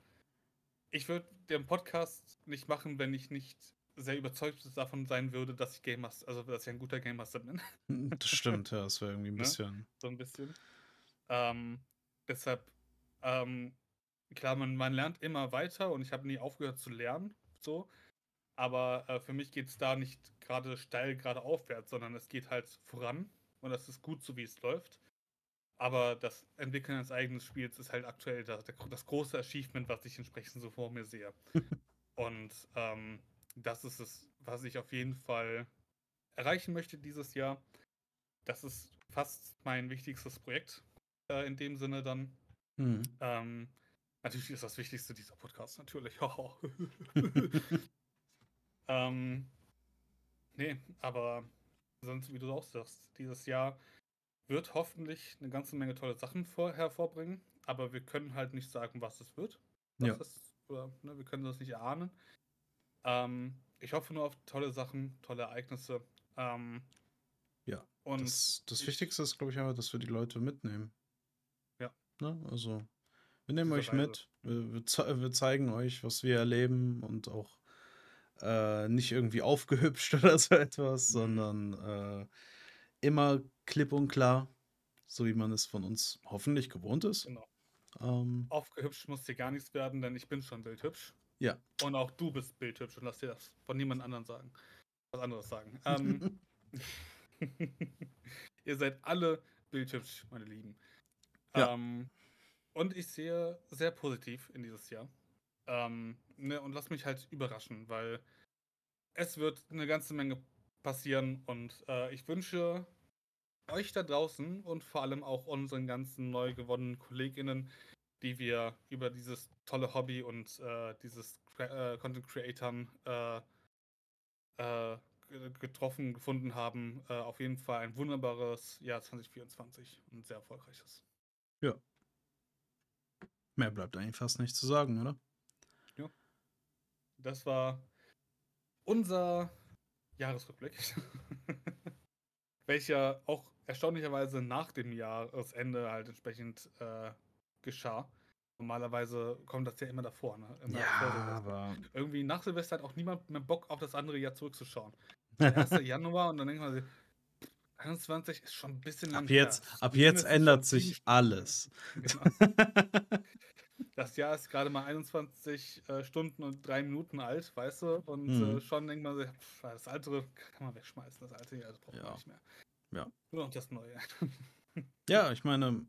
ich würde den Podcast nicht machen, wenn ich nicht sehr überzeugt davon sein würde, dass ich Game Master, also dass ich ein guter Game Master bin. Das stimmt, ja, das wäre irgendwie ein Ne? bisschen. so ein bisschen. Ähm, deshalb, ähm, klar, man, man lernt immer weiter und ich habe nie aufgehört zu lernen, so. Aber äh, für mich geht es da nicht gerade steil gerade aufwärts, sondern es geht halt voran und das ist gut so, wie es läuft. Aber das Entwickeln eines eigenen Spiels ist halt aktuell das, das große Achievement, was ich entsprechend so vor mir sehe. und ähm, das ist es, was ich auf jeden Fall erreichen möchte dieses Jahr. Das ist fast mein wichtigstes Projekt äh, in dem Sinne dann. Mhm. Ähm, natürlich ist das Wichtigste dieser Podcast, natürlich. ähm, nee, aber sonst, wie du auch sagst, dieses Jahr wird hoffentlich eine ganze Menge tolle Sachen vor, hervorbringen, aber wir können halt nicht sagen, was es wird. Was Ja. es, oder, ne, wir können das nicht erahnen. Ähm, ich hoffe nur auf tolle Sachen, tolle Ereignisse. Ähm, Ja, und Das, das ich- Wichtigste ist, glaube ich, einfach, dass wir die Leute mitnehmen. Ja. Ne? Also, wir nehmen euch Reise. mit, wir, wir, ze wir zeigen euch, was wir erleben und auch äh, nicht irgendwie aufgehübscht oder so etwas, Mhm. sondern äh, immer klipp und klar, so wie man es von uns hoffentlich gewohnt ist. Genau. Ähm, aufgehübscht muss dir gar nichts werden, denn ich bin schon bildhübsch. Ja. Und auch du bist bildhübsch und lass dir das von niemand anderem sagen. Was anderes sagen. Ähm, ihr seid alle bildhübsch, meine Lieben. Ja. Ähm, und ich sehe sehr positiv in dieses Jahr. Ähm, ne, und lass mich halt überraschen, weil es wird eine ganze Menge passieren und äh, ich wünsche euch da draußen und vor allem auch unseren ganzen neu gewonnenen KollegInnen, die wir über dieses tolle Hobby und äh, dieses äh, Content Creatern äh, äh, ge- getroffen, gefunden haben, äh, auf jeden Fall ein wunderbares Jahr 2024 und sehr erfolgreiches. Mehr bleibt eigentlich fast nicht zu sagen, oder? Das war unser Jahresrückblick, welcher auch erstaunlicherweise nach dem Jahresende halt entsprechend äh, geschah. Normalerweise kommt das ja immer davor, ne? Immer vor Silvester. aber Irgendwie nach Silvester hat auch niemand mehr Bock auf das andere Jahr zurückzuschauen. Der 1. Januar und dann denkt man sich, 21 ist schon ein bisschen lang ab jetzt, her. ab jetzt ändert sich alles. Genau. Das Jahr ist gerade mal 21 äh, Stunden und drei Minuten alt, weißt du? Und Mhm. äh, schon denkt man sich, pff, das alte kann man wegschmeißen, das alte Jahr, das braucht Ja. man nicht mehr. Ja. Nur noch das neue. Ja, ich meine,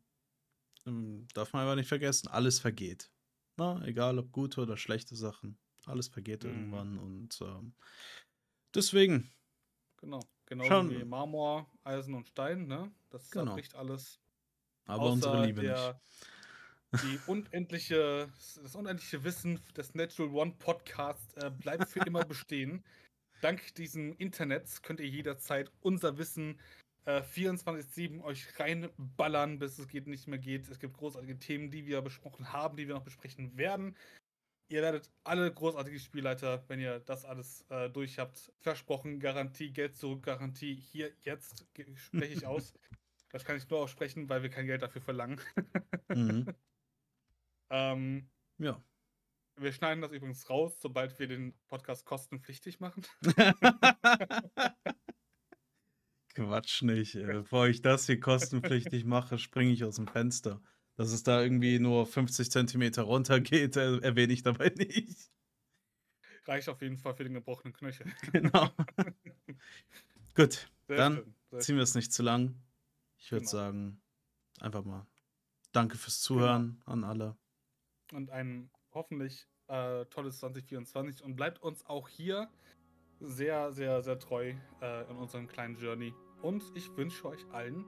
ähm, darf man aber nicht vergessen, alles vergeht. Na, egal ob gute oder schlechte Sachen, alles vergeht Mhm. irgendwann und ähm, deswegen, Genau. Genauso Schauen wie. Marmor, Eisen und Stein, ne? Das Genau. zerbricht alles. aber unsere Liebe der, Die unendliche, das unendliche Wissen des Natural One Podcast äh, bleibt für immer bestehen. Dank diesem Internets könnt ihr jederzeit unser Wissen äh, 24-7 euch reinballern, bis es geht nicht mehr geht. Es gibt großartige Themen, die wir besprochen haben, die wir noch besprechen werden. Ihr werdet alle großartige Spielleiter, wenn ihr das alles äh, durch habt. Versprochen, Garantie, Geld zurück, Garantie. Hier, jetzt spreche ich aus. Das kann ich nur aussprechen, weil wir kein Geld dafür verlangen. Mhm. Ähm, Ja. wir schneiden das übrigens raus, sobald wir den Podcast kostenpflichtig machen. Quatsch nicht. Ey. Bevor ich das hier kostenpflichtig mache, springe ich aus dem Fenster. Dass es da irgendwie nur 50 Zentimeter runter geht, äh, erwähne ich dabei nicht. Reicht auf jeden Fall für den gebrochenen Knöchel. Genau. Gut, Sehr Dann schön, ziehen wir es nicht zu lang. Ich würde Genau. sagen, einfach mal danke fürs Zuhören an alle. Und ein hoffentlich äh, tolles 2024 und bleibt uns auch hier sehr, sehr, sehr treu äh, in unserem kleinen Journey. Und ich wünsche euch allen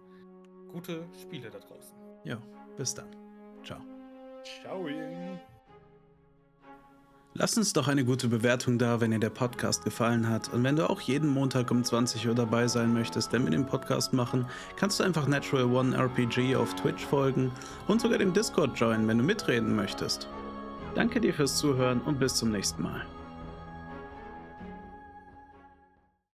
gute Spiele da draußen. Ja, bis dann. Ciao. Ciao. Lass uns doch eine gute Bewertung da, wenn dir der Podcast gefallen hat. Und wenn du auch jeden Montag um 20 Uhr dabei sein möchtest, wenn wir den Podcast machen, kannst du einfach Natural One RPG auf Twitch folgen und sogar den Discord joinen, wenn du mitreden möchtest. Danke dir fürs Zuhören und bis zum nächsten Mal.